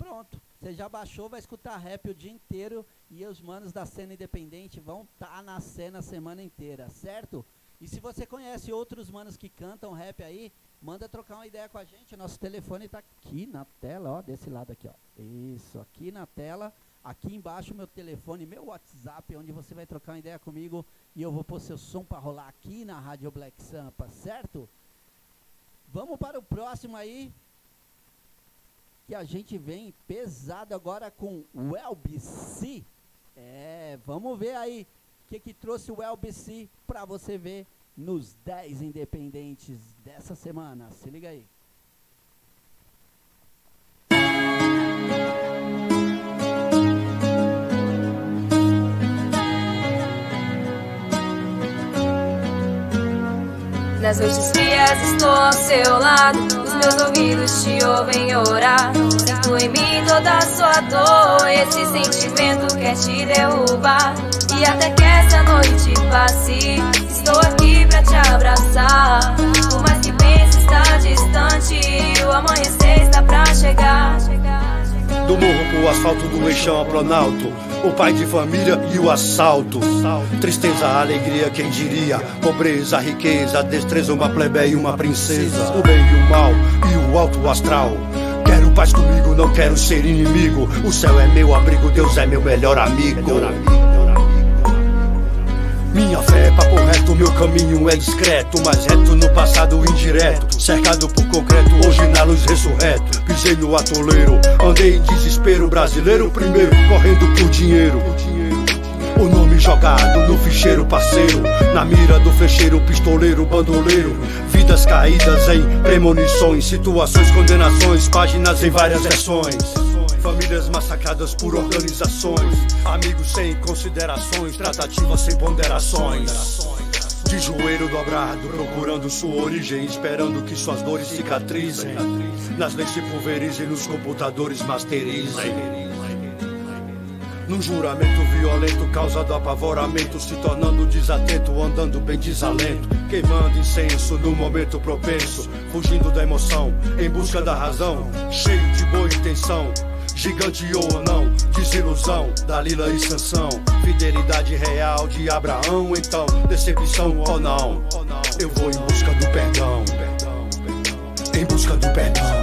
Pronto, você já baixou, vai escutar rap o dia inteiro e os manos da cena independente vão estar tá na cena a semana inteira, certo? E se você conhece outros manos que cantam rap aí, manda trocar uma ideia com a gente. Nosso telefone está aqui na tela, ó, desse lado aqui, ó. Isso, aqui na tela. Aqui embaixo meu telefone, meu WhatsApp, onde você vai trocar uma ideia comigo e eu vou pôr seu som para rolar aqui na Rádio Black Sampa, certo? Vamos para o próximo aí, que a gente vem pesado agora com o LBC. É, vamos ver aí o que, que trouxe o LBC para você ver nos 10 independentes dessa semana. Se liga aí. Nas noites frias estou ao seu lado meus ouvidos te ouvem orar. Sinto em mim toda a sua dor Esse sentimento quer te derrubar. E até que essa noite passe Estou aqui pra te abraçar. Por mais que pense estar distante O amanhecer está pra chegar Do morro pro asfalto do eixão a Planalto. O pai de família e o assalto. Tristeza, alegria, quem diria? Pobreza, riqueza, destreza, uma plebeia e uma princesa. O bem e o mal e o alto astral. Quero paz comigo, não quero ser inimigo. O céu é meu abrigo, Deus é meu melhor amigo. Minha fé é papo reto, meu caminho é discreto Mas reto no passado indireto Cercado por concreto, hoje na luz ressurreto. Pisei no atoleiro, andei em desespero Brasileiro primeiro, correndo por dinheiro. O nome jogado no ficheiro parceiro Na mira do fecheiro, pistoleiro, bandoleiro. Vidas caídas em premonições Situações, condenações, páginas em várias versões Famílias massacradas por organizações Amigos sem considerações Tratativas sem ponderações de joelho dobrado, procurando sua origem, esperando que suas dores cicatrizem. Nas leis se pulverizem, nos computadores masterizem. Num juramento violento, causado apavoramento, se tornando desatento, andando bem desalento, queimando incenso no momento propenso, fugindo da emoção, em busca da razão, cheio de boa intenção. Gigante ou não, desilusão, Dalila e Sansão, fidelidade real de Abraão, então, decepção ou não, eu vou em busca do perdão, em busca do perdão.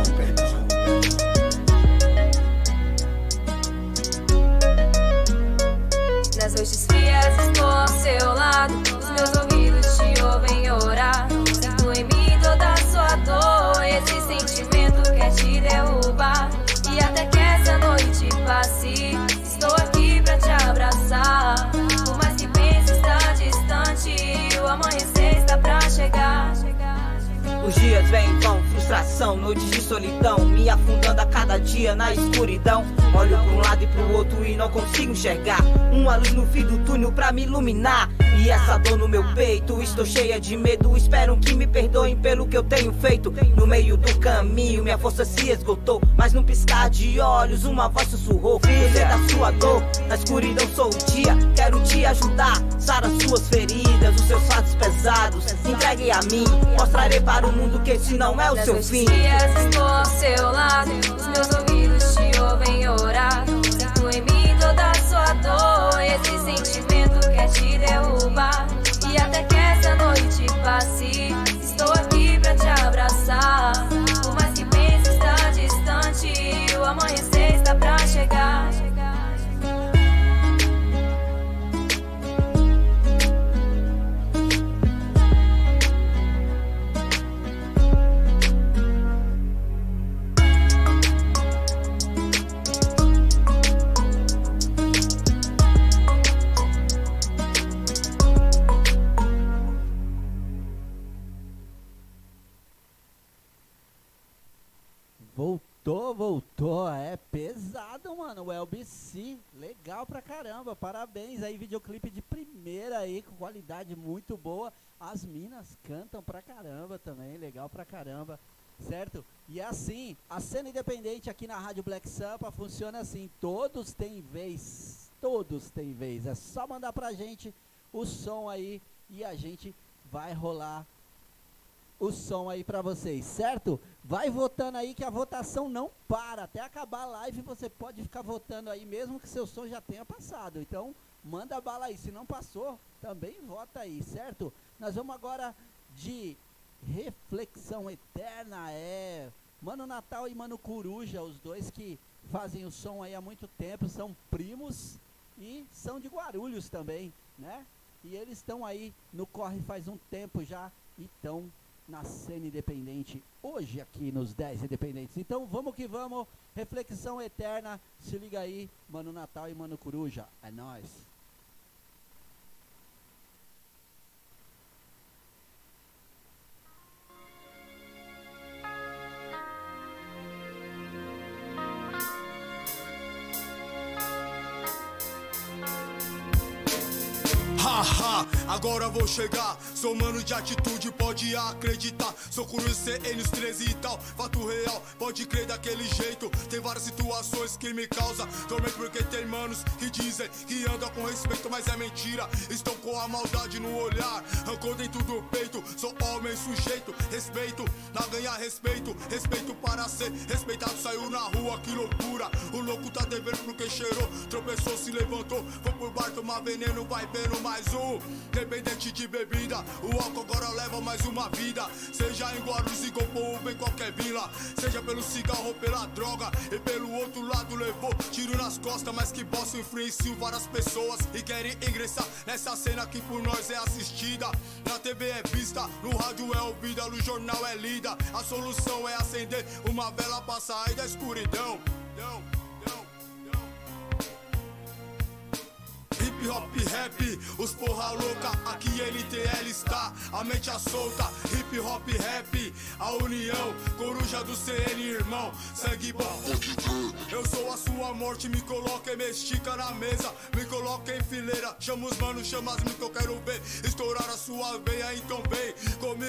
Os dias vêm e vão, frustração, noites de solidão, me afundando a cada dia na escuridão. Olho pra um lado e pro outro e não consigo enxergar. Uma luz no fim do túnel pra me iluminar. E essa dor no meu peito, estou cheia de medo. Espero que me perdoem pelo que eu tenho feito. No meio do caminho, minha força se esgotou. Mas num piscar de olhos, uma voz sussurrou: Filha da sua dor, na escuridão sou o dia. Quero te ajudar, sara suas feridas, os seus fatos pesados. Entregue a mim, mostrarei para o mundo que esse não é o seu fim. frias estou ao seu lado. Os meus ouvidos te ouvem orar. Sinto em mim toda a sua dor. Esse sentimento te derrubar. E até que essa noite passe, estou aqui pra te abraçar. Por mais que pense estar distante, o amanhecer está pra Voltou, voltou. É pesado, mano. O LBC. Legal pra caramba. Parabéns aí, videoclipe de primeira aí, com qualidade muito boa. As minas cantam pra caramba também. Legal pra caramba. Certo? E assim, a cena independente aqui na Rádio Black Sampa funciona assim. Todos têm vez. Todos têm vez. É só mandar pra gente o som aí e a gente vai rolar o som aí pra vocês, certo? Vai votando aí que a votação não para. Até acabar a live você pode ficar votando aí, mesmo que seu som já tenha passado. Então, manda bala aí. Se não passou, também vota aí, certo? Nós vamos agora de reflexão eterna. É. Mano Natal e Mano Coruja, os dois que fazem o som aí há muito tempo, são primos e são de Guarulhos também, né? E eles estão aí no corre faz um tempo já e estão na cena independente hoje aqui nos 10 independentes. Então vamos que vamos, reflexão eterna, se liga aí, Mano Natal e Mano Coruja, é nóis. Agora vou chegar Sou mano de atitude, pode acreditar. Sou curioso CN, os 13 e tal. Fato real, pode crer daquele jeito. Tem várias situações que me causam tormento porque tem manos que dizem que andam com respeito, mas é mentira. Estão com a maldade no olhar, rancor dentro do peito. Sou homem sujeito, respeito, na ganhar respeito. Respeito para ser respeitado, saiu na rua, que loucura. O louco tá devendo porque cheirou, tropeçou, se levantou. Foi por bar tomar veneno, vai vendo mais um. Dependente de bebida, o álcool agora leva mais uma vida. Seja em Guarulhos e Gopô ou em qualquer vila. Seja pelo cigarro ou pela droga. E pelo outro lado levou tiro nas costas, mas que bosta influenciou várias pessoas. E querem ingressar nessa cena que por nós é assistida. Na TV é vista, no rádio é ouvida, no jornal é lida. A solução é acender uma vela pra sair da escuridão. Hip hop rap, os porra louca, aqui NTL está, a mente é solta, hip hop rap, a união, coruja do CN irmão, sangue bom. Eu sou a sua morte, me coloca e estica na mesa, me coloca em fileira, chama os manos, chama as que eu quero ver, estourar a sua veia, então vem comigo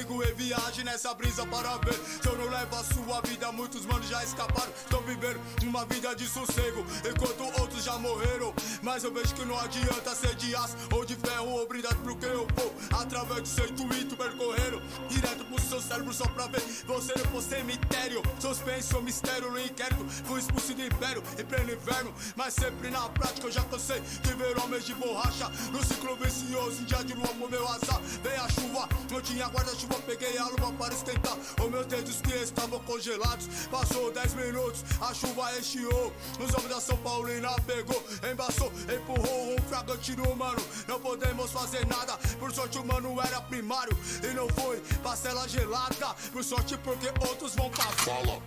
nessa brisa para ver. Se eu não levo a sua vida, muitos manos já escaparam, estão vivendo uma vida de sossego, enquanto outros já morreram, mas eu vejo que não adianta ser de aço ou de ferro ou brindado porque eu vou através do seu intuito percorrendo direto pro seu cérebro só pra ver você no pro cemitério. Suspense o mistério no inquérito. Fui expulso do império em pleno inverno, mas sempre na prática eu já cansei de ver homens de borracha no ciclo vicioso. Em dia de lua pro meu azar, veio a chuva. Não tinha guarda-chuva, peguei a luva para esquentar os meus dedos que estavam congelados. Passou 10 minutos, a chuva enchiou. Os homens da São Paulina pegou, embaçou, empurrou um fragante no mano. Não podemos fazer nada, por sorte o mano era primário e não foi parcela gelada. Por sorte porque outros vão pra fala.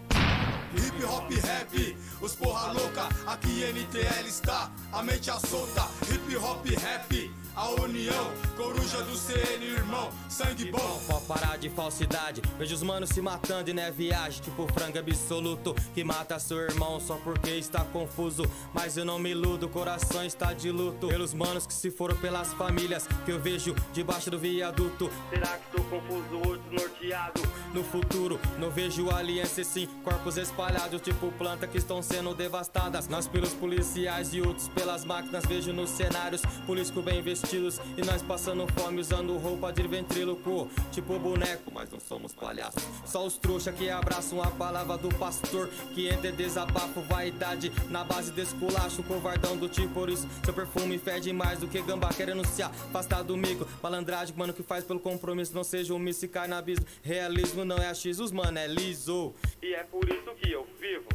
Hip hop rap, os porra louca, aqui NTL está, a mente é solta. Hip hop rap, a união, coruja do CN, irmão, sangue bom. Pode parar de falsidade, vejo os manos se matando e não é viagem, tipo frango absoluto que mata seu irmão só porque está confuso. Mas eu não me iludo, o coração está de luto pelos manos que se foram pelas famílias que eu vejo debaixo do viaduto. Será que estou confuso ou desnorteado? No futuro, não vejo aliança sim, corpos espalhados, tipo planta que estão sendo devastadas. Nós pelos policiais e outros pelas máquinas, vejo nos cenários políticos bem vestidos e nós passando fome usando roupa de ventríloco, tipo boneco, mas não somos palhaços. Só os trouxa que abraçam a palavra do pastor, que entra em desabafo, vaidade na base desse culacho, covardão do tipo por isso. Seu perfume fede mais do que gambá, quer anunciar, afastar do mico, malandragem, mano que faz pelo compromisso, não seja um se cai abismo. Realismo não é achismo, os mano, é liso. E é por isso que eu vivo,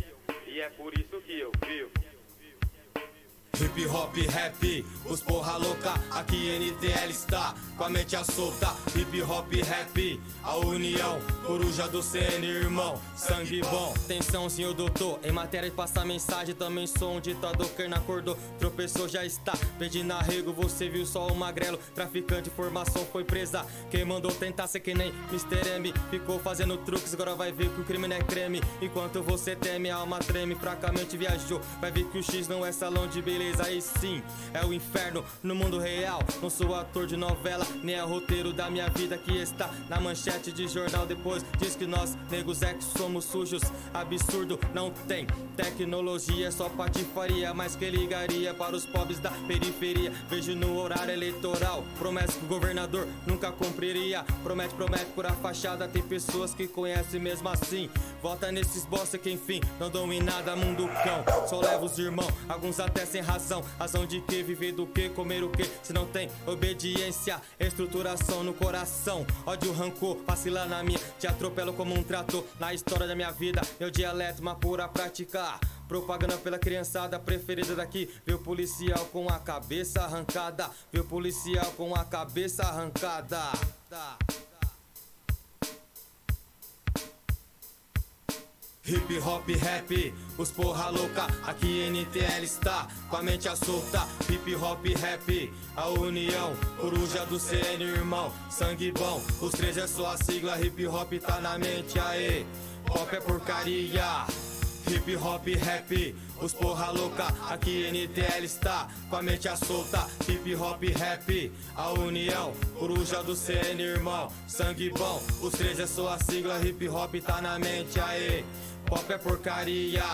e é por isso que eu vivo. Hip hop rap, os porra louca, aqui NTL está, com a mente solta. Hip hop rap, a união, coruja do CN, irmão, sangue bom. Atenção, senhor doutor, em matéria de passar mensagem, também sou um ditador que não acordou, tropeçou, já está. Pedindo arrego, você viu só o magrelo, traficante, informação foi presa. Quem mandou tentar ser que nem Mr. M, ficou fazendo truques, agora vai ver que o crime não é creme. Enquanto você teme, a alma treme, fracamente viajou. Vai ver que o X não é salão de beleza, aí sim, é o inferno no mundo real. Não sou ator de novela, nem é roteiro da minha vida que está na manchete de jornal. Depois diz que nós, negros é que somos sujos. Absurdo, não tem tecnologia, só patifaria, mas que ligaria para os pobres da periferia. Vejo no horário eleitoral, promessa que o governador nunca cumpriria. Promete, promete por a fachada, tem pessoas que conhecem mesmo assim. Vota nesses bosta que enfim não dão em nada, mundo cão. Só leva os irmãos, alguns até sem razão. Razão de que, viver do que, comer o que, se não tem obediência, estruturação no coração. Ódio, rancor, vacila na minha, te atropelo como um trator. Na história da minha vida, meu dialeto, uma pura prática. Propaganda pela criançada preferida daqui. O policial com a cabeça arrancada. O policial com a cabeça arrancada. Hip hop rap, os porra louca, aqui NTL está, com a mente solta. Hip hop rap, a união, coruja do CN, irmão, sangue bom. Os três é só a sigla, hip hop tá na mente, aê. Pop é porcaria, Hip hop rap, os porra louca, aqui NTL está com a mente solta. Hip hop rap, a união, coruja do CN, irmão, sangue bom. Os três é só a sigla, hip hop tá na mente, aê. Pop é porcaria.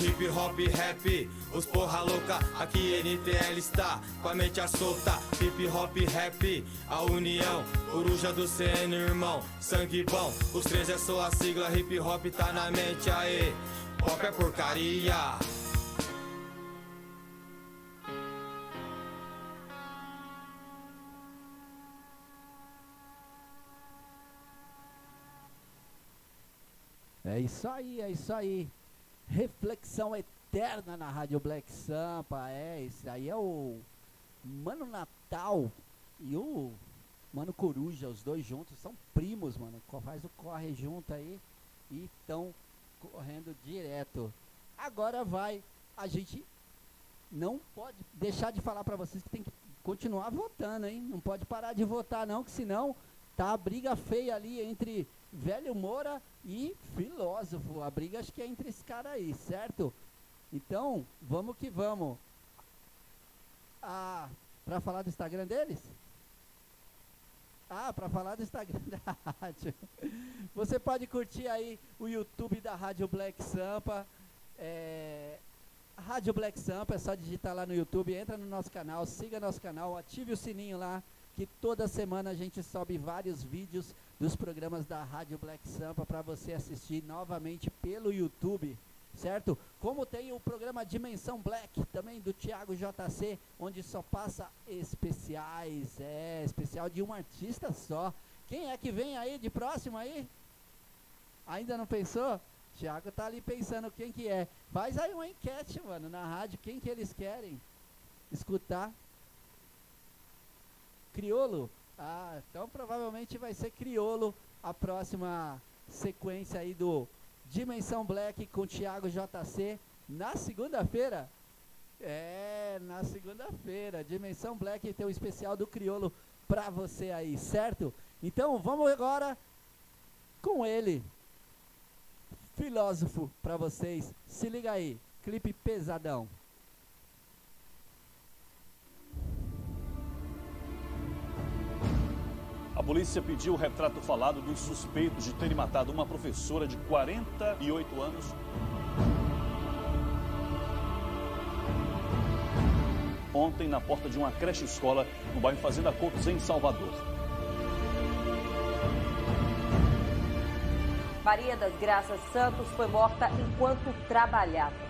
Hip hop rap, os porra louca, aqui NTL está com a mente à solta. Hip hop rap, a união, coruja do CN, irmão, sangue bom. Os três é só a sigla, hip hop tá na mente, aê. Pop é porcaria. É isso aí, é isso aí. Reflexão eterna na Rádio Black Sampa. É, esse aí é o Mano Natal e o Mano Coruja, os dois juntos, são primos, mano. Faz o corre junto aí e estão correndo direto. Agora vai, a gente não pode deixar de falar pra vocês que tem que continuar votando, hein? Não pode parar de votar não, que senão tá a briga feia ali entre Velho Moura e Filósofo. A briga acho que é entre esse cara aí, certo? Então, vamos que vamos. Ah, pra falar do Instagram deles? Ah, para falar do Instagram da rádio. Você pode curtir aí o YouTube da Rádio Black Sampa. É, Rádio Black Sampa, é só digitar lá no YouTube, entra no nosso canal, siga nosso canal, ative o sininho lá, que toda semana a gente sobe vários vídeos dos programas da Rádio Black Sampa para você assistir novamente pelo YouTube, certo? Como tem o programa Dimensão Black, também do Thiago JC, onde só passa especiais, é, especial de um artista só. Quem é que vem aí de próximo aí? Ainda não pensou? Thiago tá ali pensando quem que é. Faz aí uma enquete, mano, na rádio, quem que eles querem escutar. Criolo? Ah, então provavelmente vai ser Criolo a próxima sequência aí do Dimensão Black com Thiago JC na segunda-feira. É, na segunda-feira, Dimensão Black tem um especial do Criolo pra você aí, certo? Então vamos agora com ele, filósofo pra vocês. Se liga aí, clipe pesadão. A polícia pediu o retrato falado dos suspeitos de terem matado uma professora de 48 anos. Ontem, na porta de uma creche escola no bairro Fazenda Coutos, em Salvador. Maria das Graças Santos foi morta enquanto trabalhava.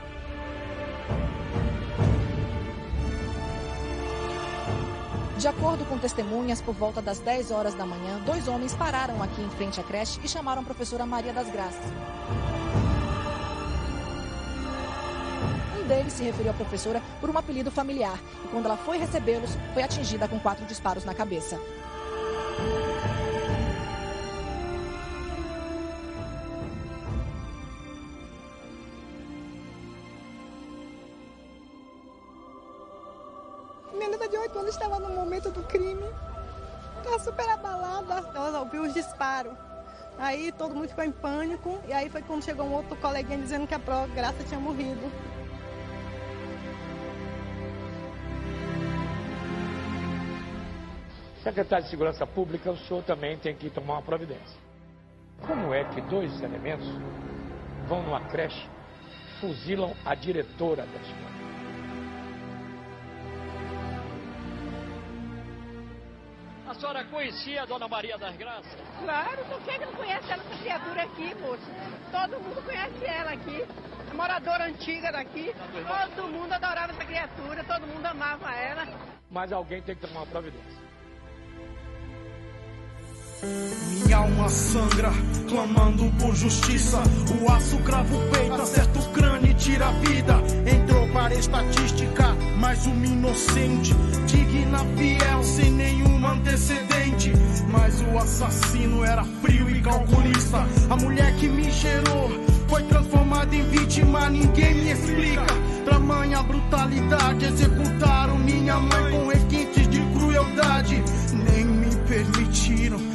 De acordo com testemunhas, por volta das 10 horas da manhã, dois homens pararam aqui em frente à creche e chamaram a professora Maria das Graças. Um deles se referiu à professora por um apelido familiar e, quando ela foi recebê-los, foi atingida com quatro disparos na cabeça. Aí todo mundo ficou em pânico. E aí foi quando chegou um outro coleguinha dizendo que a Graça tinha morrido. Secretário de Segurança Pública, o senhor também tem que tomar uma providência. Como é que dois elementos vão numa creche, fuzilam a diretora da escola? A senhora conhecia a Dona Maria das Graças? Claro, por que não conhece ela, essa criatura aqui, moço? Todo mundo conhece ela aqui. Moradora antiga daqui. Todo mundo adorava essa criatura, todo mundo amava ela. Mas alguém tem que tomar uma providência. Minha alma sangra, clamando por justiça. O aço crava o peito, acerta o crânio e tira a vida. Entrou para a estatística, mais uma inocente. Digna, fiel, sem nenhum antecedente. Mas o assassino era frio e calculista. A mulher que me gerou foi transformada em vítima, ninguém me explica. Tamanha brutalidade, executaram minha mãe com requintes de crueldade. Nem me permitiram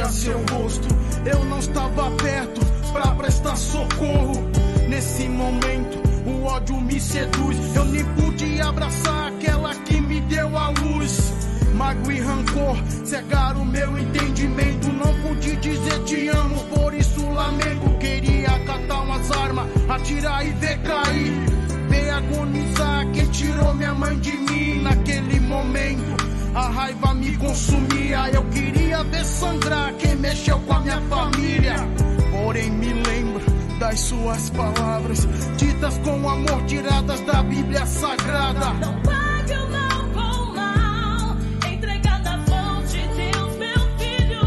beijar seu rosto. Eu não estava perto pra prestar socorro. nesse momento o ódio me seduz. Eu nem pude abraçar aquela que me deu a luz. Mago e rancor cegaram meu entendimento. Não pude dizer te amo, por isso lamento. Queria catar umas armas, atirar e ver cair. Ver agonizar quem tirou minha mãe de mim naquele momento. A raiva me consumia, eu queria ver sangrar quem mexeu com a minha família. Porém, me lembro das suas palavras, ditas com amor, tiradas da Bíblia Sagrada. Não pague o mal com mal, entrega na mão de Deus, meu filho.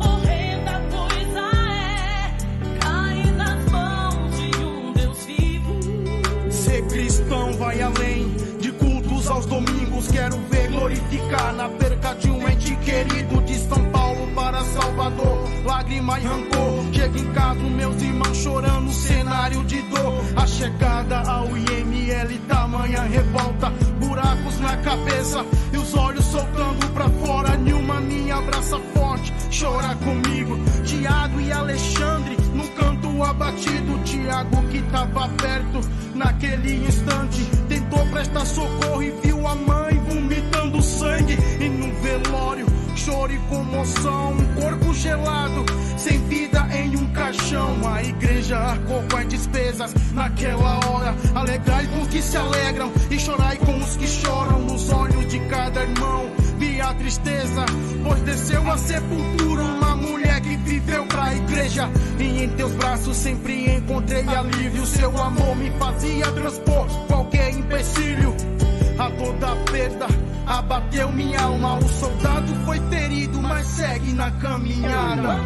Horrenda coisa é cair nas mãos de um Deus vivo. Ser cristão vai além de cultos aos domingos. Quero ver glorificar na perca de um ente querido de São Paulo para Salvador. Lágrima e rancor. Chega em casa, meus irmãos chorando, cenário de dor. A chegada ao IML, tamanha revolta. Buracos na cabeça e os olhos soltando pra fora. Abraça forte, chora comigo. Tiago e Alexandre no canto abatido. Tiago que tava perto naquele instante. Tentou prestar socorro e viu a mãe vomitando sangue. E no velório, choro e comoção. Um corpo gelado, sem vida em um caixão. A igreja arcou com as despesas naquela hora. Alegrai com os que se alegram e chorai com os que choram. Nos olhos de cada irmão, a tristeza, pois desceu a sepultura. Uma mulher que viveu pra igreja. E em teus braços sempre encontrei alívio. Seu amor me fazia transpor qualquer empecilho. A toda perda abateu minha alma. O soldado foi ferido, mas segue na caminhada.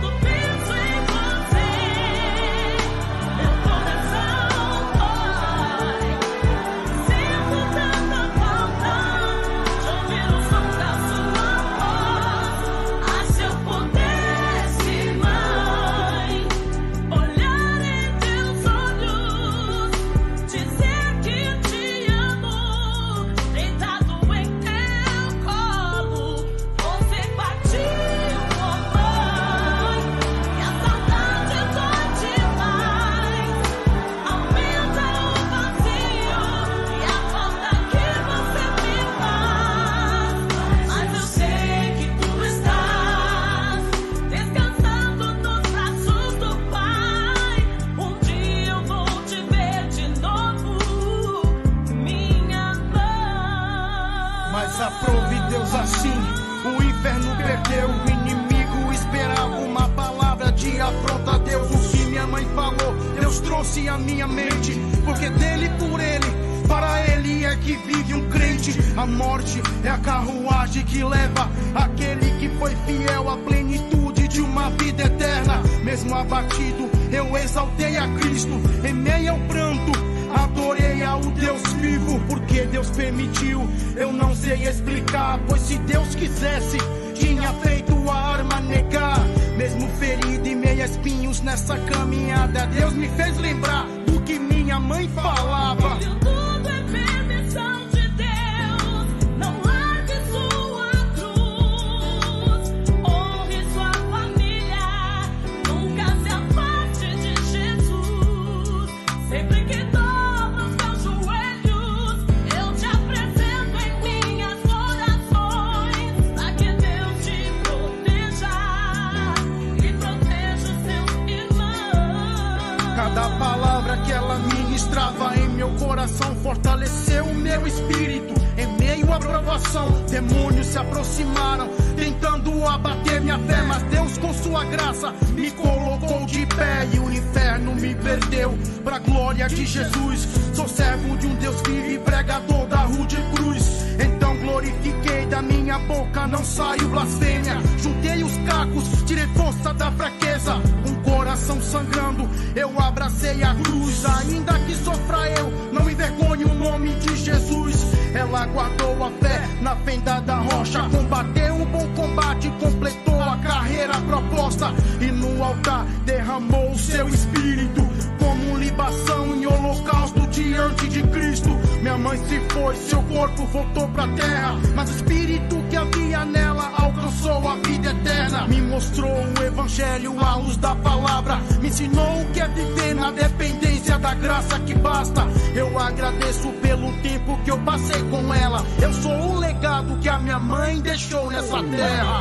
Deus, com sua graça, me colocou de pé e o inferno me perdeu. Pra glória de Jesus, sou servo de um Deus vivo e pregador da rude cruz. Então glorifiquei da minha boca, não saiu blasfêmia. Juntei os cacos, tirei força da fraqueza. Um coração sangrando, eu abracei a cruz. Ainda que sofra eu, não envergonhe o nome de Jesus. Ela guardou a fé na fenda da rocha, combateu um bom combate, completou a carreira proposta. E no altar derramou o seu espírito como libação em holocausto diante de Cristo. Minha mãe se foi, seu corpo voltou pra terra, mas o espírito que havia nela alcançou a vida eterna. Me mostrou o evangelho à luz da palavra, me ensinou o que é viver na dependência da graça que basta. Eu agradeço pelo tempo que eu passei com ela. Eu sou o legado que a minha mãe deixou nessa terra.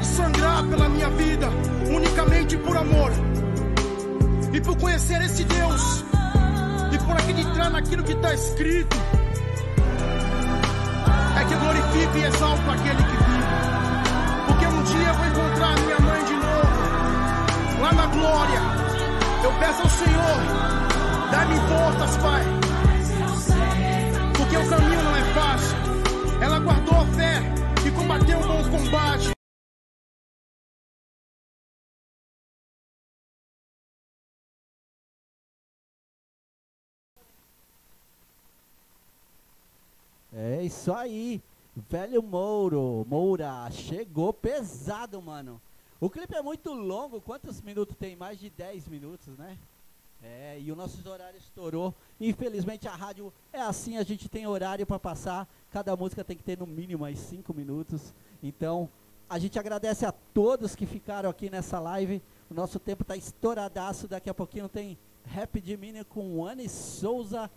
Que foi capaz de sangrar pela minha vida, unicamente por amor. E por conhecer esse Deus, e por acreditar naquilo que está escrito, é que glorifico e exalto aquele que vive. Porque um dia eu vou encontrar a minha mãe de novo, lá na glória. Eu peço ao Senhor, dá-me forças, Pai. Porque o caminho não é fácil. Ela guardou a fé e combateu o bom combate. É isso aí. Velho Mouro, Moura, chegou pesado, mano. O clipe é muito longo, quantos minutos tem? Mais de 10 minutos, né? É, e o nosso horário estourou. Infelizmente a rádio é assim, a gente tem horário para passar. Cada música tem que ter no mínimo mais 5 minutos. Então, a gente agradece a todos que ficaram aqui nessa live. O nosso tempo tá estouradaço. Daqui a pouquinho tem Rap de Mini com Anne Souza.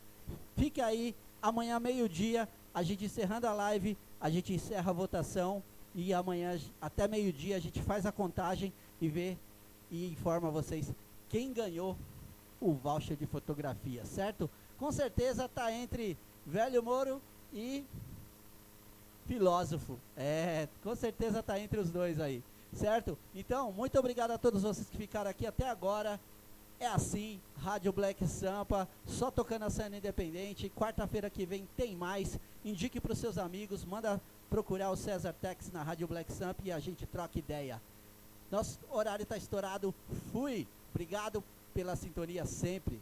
Fique aí, amanhã meio-dia, a gente encerrando a live, a gente encerra a votação e amanhã até meio-dia a gente faz a contagem e vê e informa vocês quem ganhou o voucher de fotografia, certo? Com certeza tá entre Velho Moro e Filósofo. É, com certeza tá entre os dois aí, certo? Então, muito obrigado a todos vocês que ficaram aqui até agora. É assim, Rádio Black Sampa, só tocando a cena independente. Quarta-feira que vem tem mais. Indique para os seus amigos, manda procurar o César Tex na Rádio Black Sampa e a gente troca ideia. Nosso horário está estourado. Fui. Obrigado pela sintonia sempre.